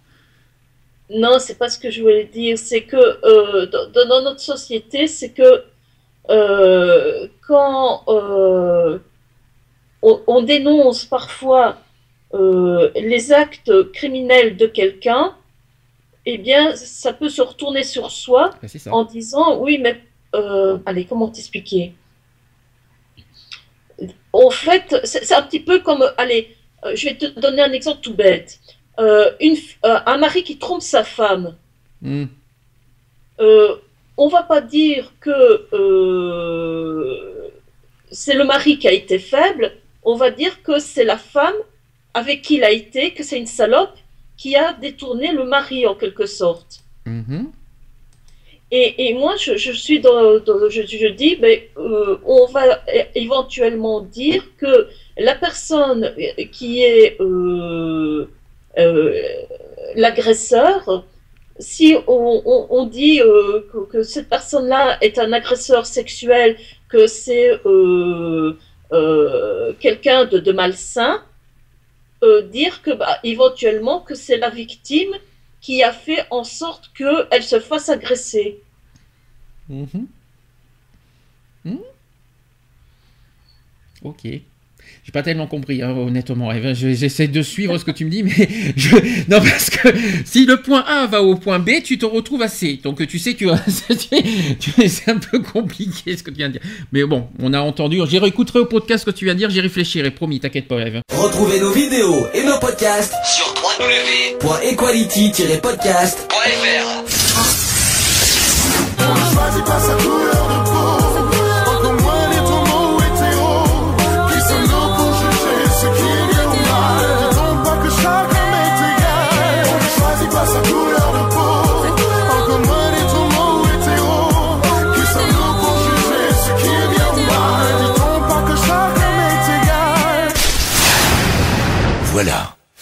Speaker 5: Non, c'est pas ce que je voulais dire. C'est que euh, dans, dans notre société, c'est que euh, quand euh, on, on dénonce parfois les actes criminels de quelqu'un, eh bien, ça peut se retourner sur soi
Speaker 3: Ben,
Speaker 5: en disant oui, mais allez, comment t'expliquer? En fait, c'est un petit peu comme allez, euh, je vais te donner un exemple tout bête. Euh, une, euh, un mari qui trompe sa femme.
Speaker 3: Hmm.
Speaker 5: Euh, on va pas dire que euh, c'est le mari qui a été faible. On va dire que c'est la femme avec qui il a été, que c'est une salope qui a détourné le mari en quelque sorte.
Speaker 3: Mhm.
Speaker 5: Et, moi, je, suis dans, je, dis, ben, euh, on va éventuellement dire que la personne qui est euh, euh, l'agresseur, si on, on- on dit euh, que, que cette personne-là est un agresseur sexuel, que c'est euh, euh, quelqu'un de, de malsain, dire que bah, éventuellement que c'est la victime qui a fait en sorte qu'elle se fasse agresser.
Speaker 3: Mhm. Hmm. Ok. J'ai pas tellement compris, hein, honnêtement. Eve. Je- J'essaie de suivre ce que tu me dis, mais je... non parce que si le point A va au point B, tu te retrouves à C. Donc tu sais que c'est un peu compliqué ce que tu viens de dire. Mais bon, on a entendu. J'y réécouterai au podcast ce que tu viens de dire. J'y réfléchirai, promis. T'inquiète pas, Eve.
Speaker 6: Retrouvez nos vidéos et nos podcasts sur www.equality-podcast.fr.